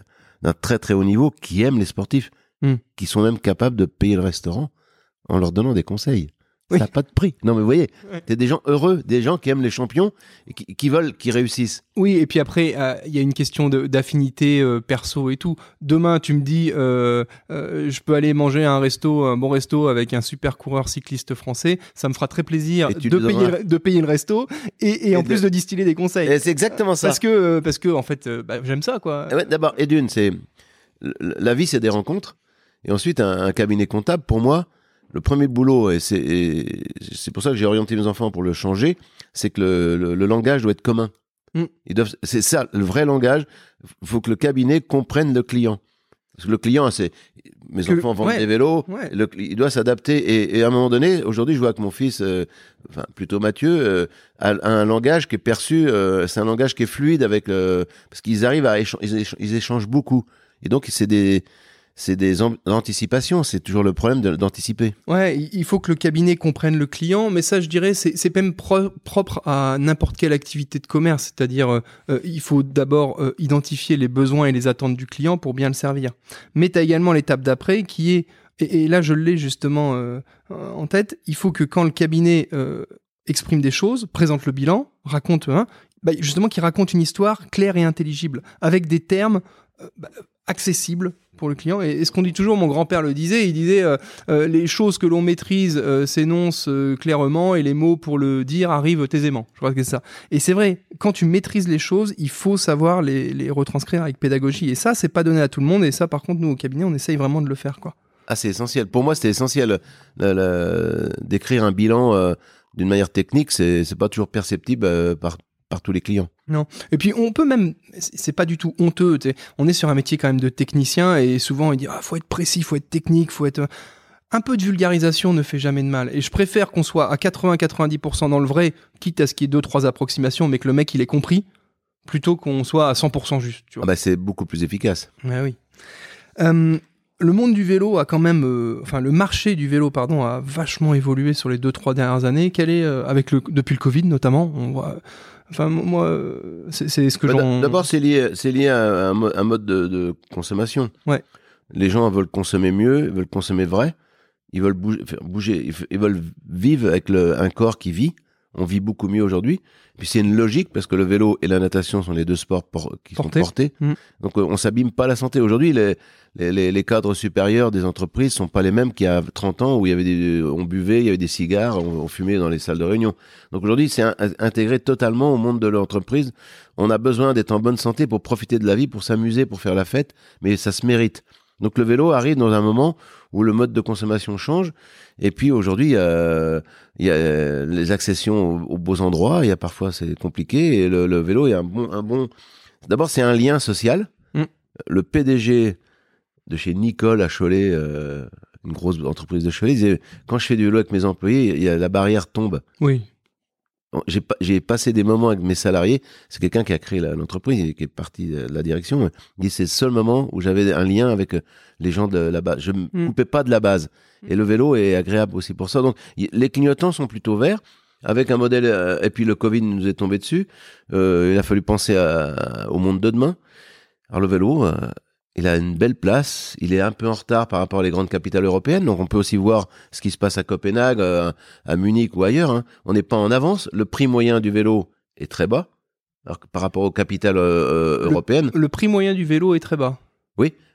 d'un très très haut niveau, qui aiment les sportifs, Hmm. qui sont même capables de payer le restaurant en leur donnant des conseils. Oui. Ça n'a pas de prix. Non, mais vous voyez, Ouais. c'est des gens heureux, des gens qui aiment les champions et qui, qui veulent qu'ils réussissent. Oui, et puis après, euh, il y a une question d'affinité euh, perso et tout. Demain, tu me dis, euh, je peux aller manger à un resto, un bon resto avec un super coureur cycliste français. Ça me fera très plaisir de payer, le- de payer le resto et, et en plus de distiller des conseils. C'est exactement ça. Parce que, parce que en fait, bah, j'aime ça, quoi. Eh ouais, D'abord, et d'une, c'est la vie, c'est des rencontres. Et ensuite, un, un cabinet comptable, pour moi, le premier boulot, et c'est pour ça que j'ai orienté mes enfants pour le changer, c'est que le, le- le langage doit être commun. Mm. Ils doivent, c'est ça, le vrai langage. Il faut que le cabinet comprenne le client. Parce que le client, c'est mes Que enfants vendent ouais. des vélos, Ouais. le cli- il doit s'adapter. Et, et à un moment donné, aujourd'hui, je vois que mon fils, euh, enfin plutôt Mathieu, euh, a, a un langage qui est perçu, euh, c'est un langage qui est fluide avec parce qu'ils arrivent à ils échangent beaucoup. Et donc c'est des, c'est des anticipations. C'est toujours le problème d'anticiper. Ouais, il- faut que le cabinet comprenne le client, mais ça, je dirais, c'est même pro- propre à n'importe quelle activité de commerce. C'est-à-dire, euh, euh, il faut d'abord euh, identifier les besoins et les attentes du client pour bien le servir. Mais tu as également l'étape d'après qui est, et, là, je l'ai justement en tête, il faut que quand le cabinet exprime des choses, présente le bilan, raconte, hein, justement, qu'il raconte une histoire claire et intelligible, avec des termes bah, accessibles pour le client. Et, ce qu'on dit toujours, mon grand-père le disait, il disait euh, euh, les choses que l'on maîtrise euh, s'énoncent clairement et les mots pour le dire arrivent aisément. Je crois que c'est ça. Et c'est vrai, quand tu maîtrises les choses, il faut savoir les, retranscrire avec pédagogie. Et ça, c'est pas donné à tout le monde. Et ça, par contre, nous au cabinet, on essaye vraiment de le faire, quoi. Ah, c'est essentiel. Pour moi, c'était essentiel d'écrire un bilan d'une manière technique. C'est pas toujours perceptible par par tous les clients. Et puis on peut même, c'est pas du tout honteux. On est sur un métier quand même de technicien et souvent il dit ah, faut être précis, faut être technique, faut être un peu de vulgarisation ne fait jamais de mal. Et je préfère qu'on soit à 80-90% dans le vrai, quitte à ce qu'il y ait deux trois approximations, mais que le mec il ait compris, plutôt qu'on soit à 100% juste. Tu Ah bah, c'est beaucoup plus efficace. Ouais, oui. Euh, le monde du vélo a quand même, euh, enfin le marché du vélo, pardon, a vachement évolué sur les deux trois dernières années. Quel est, euh, avec le depuis le Covid notamment, on voit. Enfin moi, c'est ce que Bah. D'abord, c'est lié, c'est lié à un, un mode de, de consommation. Ouais. Les gens veulent consommer mieux, ils veulent consommer vrai, ils veulent bouger, bouger ils veulent vivre avec le, un corps qui vit. On vit beaucoup mieux aujourd'hui. Puis c'est une logique parce que le vélo et la natation sont les deux sports por- qui sont portés. Mm. Donc euh, on s'abîme pas la santé. Aujourd'hui, les, les, les, les cadres supérieurs des entreprises sont pas les mêmes qu'il y a 30 ans où il y avait des, on buvait, il y avait des cigares, on, on fumait dans les salles de réunion. Donc aujourd'hui, c'est intégré totalement au monde de l'entreprise. On a besoin d'être en bonne santé pour profiter de la vie, pour s'amuser, pour faire la fête, mais ça se mérite. Donc le vélo arrive dans un moment où le mode de consommation change. Et puis aujourd'hui, euh, il y a les accessions aux, aux beaux endroits. Il y a parfois c'est compliqué. Et le, le vélo est un bon, un bon. D'abord, c'est un lien social. Mm. Le PDG de chez Nicole à Cholet, euh, une grosse entreprise de Cholet. Disait, quand je fais du vélo avec mes employés, y a, la barrière tombe. Oui. J'ai j'ai passé des moments avec mes salariés. C'est quelqu'un qui a créé l'entreprise, et qui est parti de la direction. Il dit c'est le seul moment où j'avais un lien avec euh, les gens de la base. Je me Mm. coupais pas de la base. Et le vélo est agréable aussi pour ça. Donc les clignotants sont plutôt verts. Avec un modèle euh, et puis le Covid nous est tombé dessus. Euh, il a fallu penser à- au monde de demain. Alors le vélo, euh, il a une belle place. Il est un peu en retard par rapport aux grandes capitales européennes. Donc on peut aussi voir ce qui se passe à Copenhague, euh, à Munich ou ailleurs. hein. On n'est pas en avance. Le prix moyen du vélo est très bas. Alors que par rapport aux capitales euh, euh, européennes, Le prix moyen du vélo est très bas.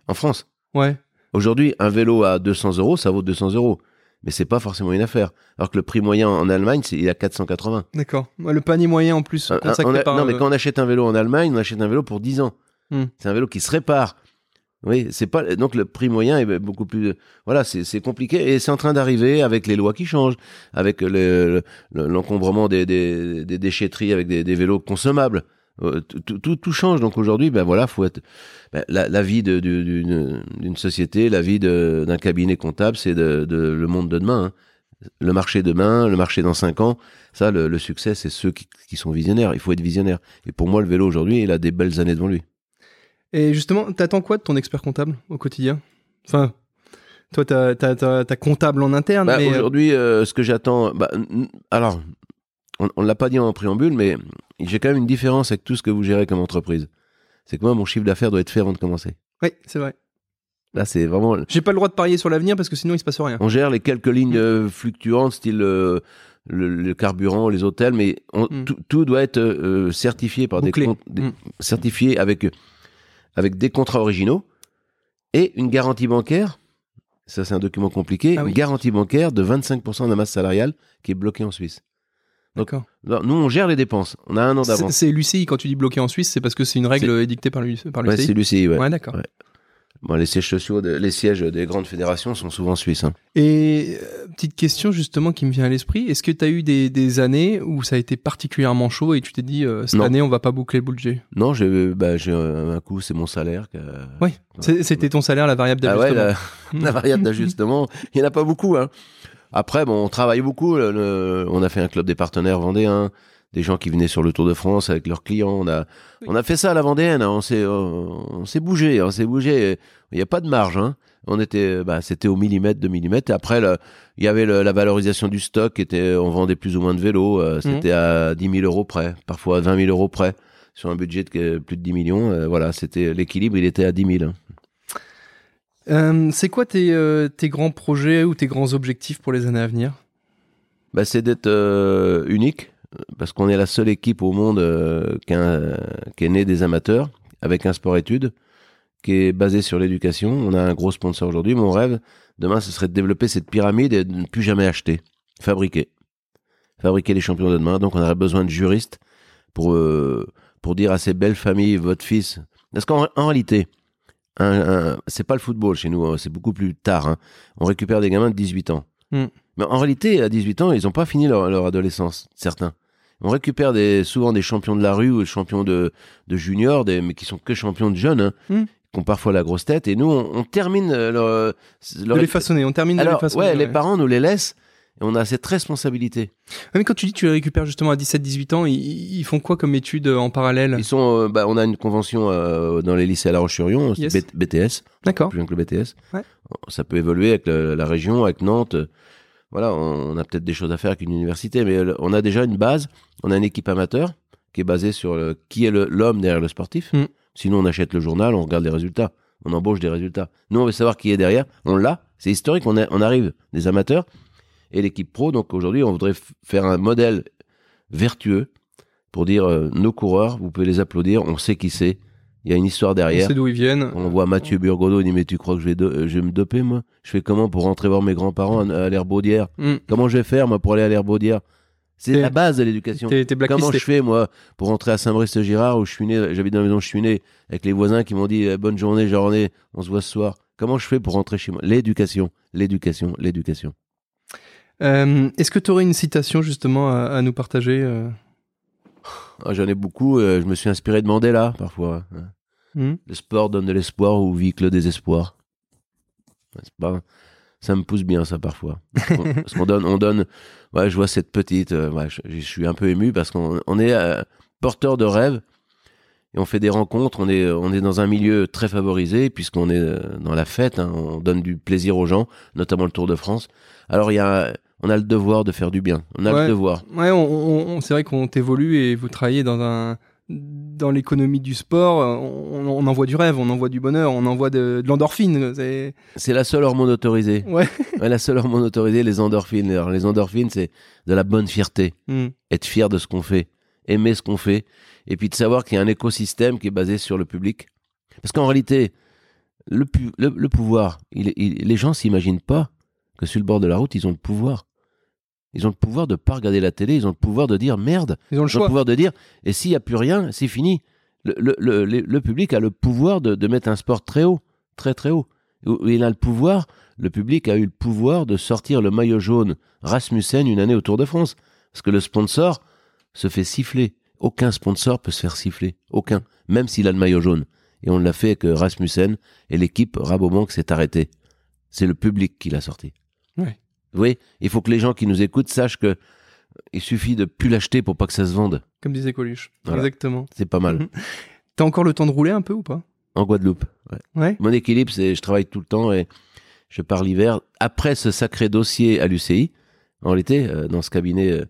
en France, Ouais. aujourd'hui, un vélo à 200 euros, ça vaut 200 euros. Mais c'est pas forcément une affaire. Alors que le prix moyen en Allemagne, c'est il est à 480. D'accord. Le panier moyen en plus Un- consacré on a- par. non, mais quand on achète un vélo en Allemagne, on achète un vélo pour 10 ans. Hmm. C'est un vélo qui se répare. Oui, c'est pas donc le prix moyen est beaucoup plus voilà, c'est compliqué et c'est en train d'arriver avec les lois qui changent, avec le- le- l'encombrement des, des, des déchetteries avec des, des vélos consommables. Euh, tout, tout, change donc aujourd'hui ben voilà faut être ben, la, la vie d'une société la vie d'un cabinet comptable c'est de, de- le monde de demain hein. le marché demain le marché dans cinq ans ça le, le succès c'est ceux qui, qui sont visionnaires il faut être visionnaire et pour moi le vélo aujourd'hui il a des belles années devant lui Et justement, t'attends quoi de ton expert comptable au quotidien? Enfin, toi, t'as comptable en interne, Bah, mais euh, aujourd'hui, euh, ce que j'attends, bah, alors, on, on l'a pas dit en préambule, mais j'ai quand même une différence avec tout ce que vous gérez comme entreprise. C'est que moi, mon chiffre d'affaires doit être fait avant de commencer. oui, c'est vrai. Là, c'est vraiment, J'ai pas le droit de parier sur l'avenir parce que sinon il se passe rien. on gère les quelques lignes euh, fluctuantes, style euh, le, le carburant, les hôtels, mais on- Mm. tout, doit être certifié par Bouclé. des comptes, des- Mm. certifié avec avec des contrats originaux et une garantie bancaire. Ça, c'est un document compliqué. Ah oui. Une garantie bancaire de 25% de la masse salariale qui est bloquée en Suisse. Donc, nous, on gère les dépenses. On a un an d'avance. c'est l'UCI quand tu dis bloqué en Suisse, c'est parce que c'est une règle édictée par l'UCI. Par Ouais, c'est l'UCI, ouais. Ouais, d'accord. Ouais. Bon, les sièges sociaux, de- les sièges des grandes fédérations sont souvent suisses. hein. Et euh, petite question justement qui me vient à l'esprit, est-ce que tu as eu des, des années où ça a été particulièrement chaud et tu t'es dit euh, cette Non. année on va pas boucler le budget? Non, j'ai bah, j'ai un coup, c'est mon salaire. Oui, C'était ton salaire, la variable Ah ouais, d'ajustement. la, <laughs> la variable d'ajustement, il n'y en a pas beaucoup. Hein. Après, bon, on travaille beaucoup. le- le- on a fait un club des partenaires vendéens, des gens qui venaient sur le Tour de France avec leurs clients. On a, Oui. on a fait ça à la vendéenne. hein. On s'est, on, s'est bougé. On s'est bougé. Il n'y a pas de marge. Hein. On était, bah, c'était au millimètre, de millimètre. Et après, il y avait le- la valorisation du stock. Était, on vendait plus ou moins de vélos. euh, c'était à 10 000 euros près, parfois à 20 000 euros près, sur un budget de euh, plus de 10 millions. Euh, voilà, c'était l'équilibre. Il était à 10 000. hein. Euh, c'est quoi tes, euh, tes grands projets ou tes grands objectifs pour les années à venir? Bah, c'est d'être euh, unique, parce qu'on est la seule équipe au monde euh, qui, a- qui est née des amateurs, avec un sport-études, qui est basé sur l'éducation. On a un gros sponsor aujourd'hui. Mon rêve, demain, ce serait de développer cette pyramide et de ne plus jamais acheter, fabriquer. Fabriquer les champions de demain. Donc, on aurait besoin de juristes pour, euh, pour dire à ces belles familles, votre fils. Parce qu'en en réalité, un, un- c'est pas le football chez nous, hein, c'est beaucoup plus tard. hein. On récupère des gamins de 18 ans. Hmm. Mais en réalité, à 18 ans, ils n'ont pas fini leur, leur adolescence, certains. On récupère des, souvent des champions de la rue ou des champions de, de juniors, des, mais qui sont que champions de jeunes, hein, Hmm. qui ont parfois la grosse tête. Et nous, on, on termine euh, leur, leur- De les façonner, on termine de Alors, les façonner. ouais, les parents nous les laissent. Et on a cette responsabilité. Ouais, Mais quand tu dis que tu les récupères justement à 17-18 ans, ils, ils font quoi comme études euh, en parallèle? Ils sont, euh, bah, on a une convention euh, dans les lycées à La Roche-sur-Yon, Yes. BTS, D'accord. plus bien que le BTS. Ouais. Ça peut évoluer avec la région, avec Nantes. Voilà, on, on a peut-être des choses à faire avec une université, mais euh, on a déjà une base. On a une équipe amateur qui est basée sur le- qui est le- l'homme derrière le sportif. Mm. Sinon, on achète le journal, on regarde les résultats, on embauche des résultats. Nous, on veut savoir qui est derrière. On l'a, c'est historique. On, est- on arrive des amateurs et l'équipe pro. Donc aujourd'hui, on voudrait faire un modèle vertueux pour dire euh, nos coureurs, vous pouvez les applaudir, on sait qui c'est. Il y a une histoire On derrière. sait d'où ils viennent. On voit Mathieu Burgodeau, il dit mais tu crois que je vais, do- je vais me doper moi? Je fais comment pour rentrer voir mes grands-parents à, l'Herbaudière Hmm. Comment je vais faire moi pour aller à l'Herbaudière C'est la base de l'éducation. Comment je fais moi pour rentrer à Saint-Brice-Girard où je suis né, j'habite dans la maison où je suis né, avec les voisins qui m'ont dit eh, bonne journée, journée, on se voit ce soir. Comment je fais pour rentrer chez moi? L'éducation, l'éducation, l'éducation. Euh, Est-ce que tu aurais une citation justement à, à nous partager euh? Ah, J'en ai beaucoup. euh, je me suis inspiré de Mandela parfois. hein. Hmm Le sport donne de l'espoir ou vit que le désespoir. C'est pas- ça me pousse bien ça parfois. <laughs> parce qu'on donne, on donne. Ouais, je vois cette petite. euh, ouais, je, je suis un peu ému parce qu'on on est euh, porteur de rêves et on fait des rencontres. On est, on est dans un milieu très favorisé puisqu'on est euh, dans la fête. hein, on donne du plaisir aux gens, notamment le Tour de France. Alors il y a, on a le devoir de faire du bien. On a Ouais. le devoir. Ouais, on, on- on- c'est vrai qu'on évolue et vous travaillez dans un dans l'économie du sport, on, on envoie du rêve, on envoie du bonheur, on envoie de, de l'endorphine. c'est- la seule hormone autorisée. Ouais. <laughs> Ouais, la seule hormone autorisée, les endorphines. Alors, les endorphines, c'est de la bonne fierté. Hmm. être fier de ce qu'on fait, aimer ce qu'on fait, et puis de savoir qu'il y a un écosystème qui est basé sur le public. Parce qu'en réalité, le, pu- le, le pouvoir, il- il- les gens s'imaginent pas que sur le bord de la route, ils ont le pouvoir. Ils ont le pouvoir de pas regarder la télé, ils ont le pouvoir de dire merde, Ils ont le ils ont le pouvoir de dire et s'il n'y a plus rien, c'est fini. Le, le, le, public a le pouvoir de, de mettre un sport très haut, très très haut. Il a le pouvoir, le public a eu le pouvoir de sortir le maillot jaune Rasmussen une année au Tour de France. Parce que le sponsor se fait siffler. Aucun sponsor peut se faire siffler. Aucun. Même s'il a le maillot jaune. Et on l'a fait euh, Rasmussen et l'équipe Rabobank s'est arrêtée. C'est le public qui l'a sorti. Ouais. Vous voyez, il faut que les gens qui nous écoutent sachent que il suffit de plus l'acheter pour pas que ça se vende. Comme disait Coluche. Voilà. Exactement. C'est pas mal. <laughs> T'as encore le temps de rouler un peu ou pas? En Guadeloupe. ouais. Ouais. Mon équilibre, c'est je travaille tout le temps et je pars l'hiver. Après ce sacré dossier à l'UCI, en l'été, euh, dans ce cabinet, euh,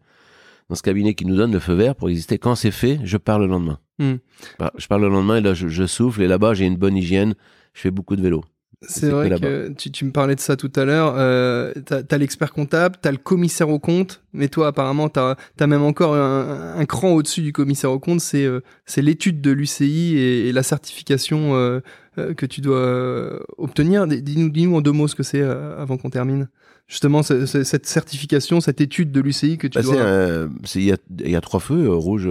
dans ce cabinet qui nous donne le feu vert pour exister. Quand c'est fait, je pars le lendemain. Hmm. Bah, Je pars le lendemain et là, je, je souffle et là-bas, j'ai une bonne hygiène. Je fais beaucoup de vélo. C'est vrai que tu, tu me parlais de ça tout à l'heure. Euh, t'as as, l'expert comptable, t'as le commissaire au compte, mais toi apparemment t'as as même encore un, un cran au-dessus du commissaire au compte. C'est euh, c'est l'étude de l'UCI et, et la certification euh, euh, que tu dois euh, obtenir. Dis-nous dis en deux mots ce que c'est euh, avant qu'on termine. Justement, cette certification, cette étude de l'UCI que tu Bah, dois. euh, Il y, y a trois feux, rouge,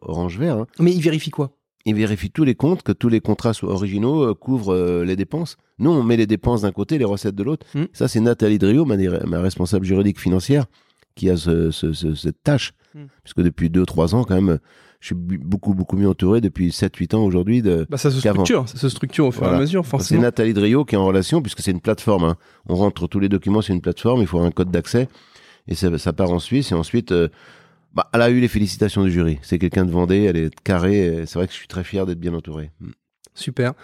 orange, vert. hein. Mais il vérifie quoi? Il vérifie tous les comptes, que tous les contrats soient originaux, euh, couvrent euh, les dépenses. Nous, on met les dépenses d'un côté, les recettes de l'autre. Hmm. Ça, c'est Nathalie Drio, ma, ma responsable juridique financière, qui a ce- ce- ce- cette tâche. Hmm. Puisque depuis 2-3 ans, quand même, je suis beaucoup, beaucoup mieux entouré depuis 7-8 ans aujourd'hui. De... Bah ça se structure, ça se structure au fur et à mesure, C'est forcément. Nathalie Drio qui est en relation, puisque c'est une plateforme. hein. On rentre tous les documents sur une plateforme, il faut un code d'accès, et ça, ça part en Suisse, et ensuite, euh, bah, elle a eu les félicitations du jury. C'est quelqu'un de Vendée, elle est carrée, c'est vrai que je suis très fier d'être bien entouré. Super.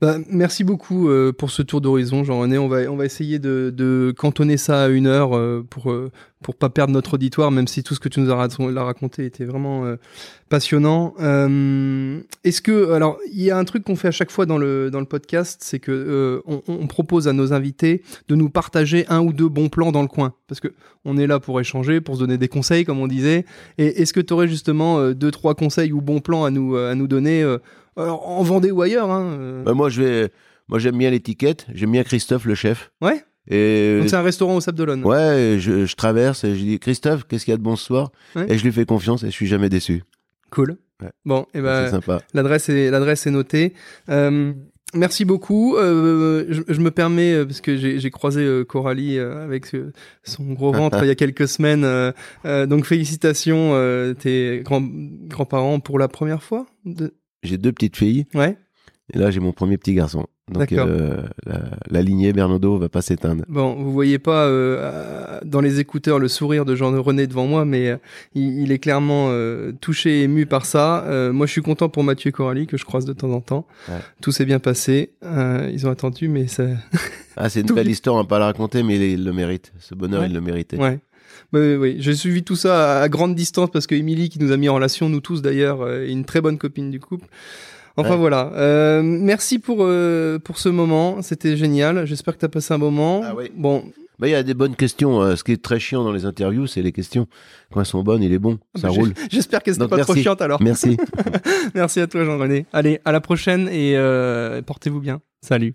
Bah, merci beaucoup euh, pour ce tour d'horizon, Jean-René. On va, on va essayer de, cantonner ça à une heure euh, pour euh, pour pas perdre notre auditoire, même si tout ce que tu nous as raconté était vraiment passionnant. Est-ce que alors il y a un truc qu'on fait à chaque fois dans le dans le podcast, c'est que on, on propose à nos invités de nous partager un ou deux bons plans dans le coin, parce que on est là pour échanger, pour se donner des conseils, comme on disait. Et est-ce que tu aurais justement deux trois conseils ou bons plans à nous à nous donner? Euh, alors, en Vendée ou ailleurs, hein. euh. Bah, moi, je vais, moi, j'aime bien l'étiquette, j'aime bien Christophe, le chef. Ouais. Et Donc c'est un restaurant au Sable d'Olonne. ouais, je, je traverse et je dis Christophe, qu'est-ce qu'il y a de bon ce soir Ouais. Et je lui fais confiance et je suis jamais déçu. Cool. Ouais. Bon, et ben c'est sympa. l'adresse est l'adresse est notée. Euh, merci beaucoup. Euh, je, je me permets euh, parce que j'ai j'ai croisé euh, Coralie euh, avec euh, son gros ventre <laughs> il y a quelques semaines. euh, euh, donc félicitations euh, tes grands grands-parents pour la première fois. De... J'ai deux petites filles Ouais. et là j'ai mon premier petit garçon. Donc euh, la, la lignée Bernaudot va pas s'éteindre. Bon, vous voyez pas euh, euh, dans les écouteurs le sourire de Jean-René devant moi, mais euh, il, il est clairement touché et ému par ça. Moi, je suis content pour Mathieu et Coralie que je croise de temps en temps. Ouais. Tout s'est bien passé. Ils ont attendu, mais ça. Ah, c'est une <laughs> belle histoire, on va pas la raconter, mais il, il le mérite. Ce bonheur, Ouais. il le méritait. Ouais. Oui, oui. J'ai suivi tout ça à, grande distance parce que Émilie, qui nous a mis en relation, nous tous d'ailleurs, euh, est une très bonne copine du couple. Enfin Ouais. voilà. Euh, merci pour euh, pour ce moment. C'était génial. J'espère que tu as passé un moment. Ah oui. Bon, Bah, il y a des bonnes questions. Ce qui est très chiant dans les interviews, c'est les questions. Quand elles sont bonnes, il est bon. Ça bah, roule. <laughs> j'espère que c'était Donc, pas trop merci. chiante alors. Merci. <laughs> Merci à toi Jean-René. Allez, à la prochaine et euh, portez-vous bien. Salut.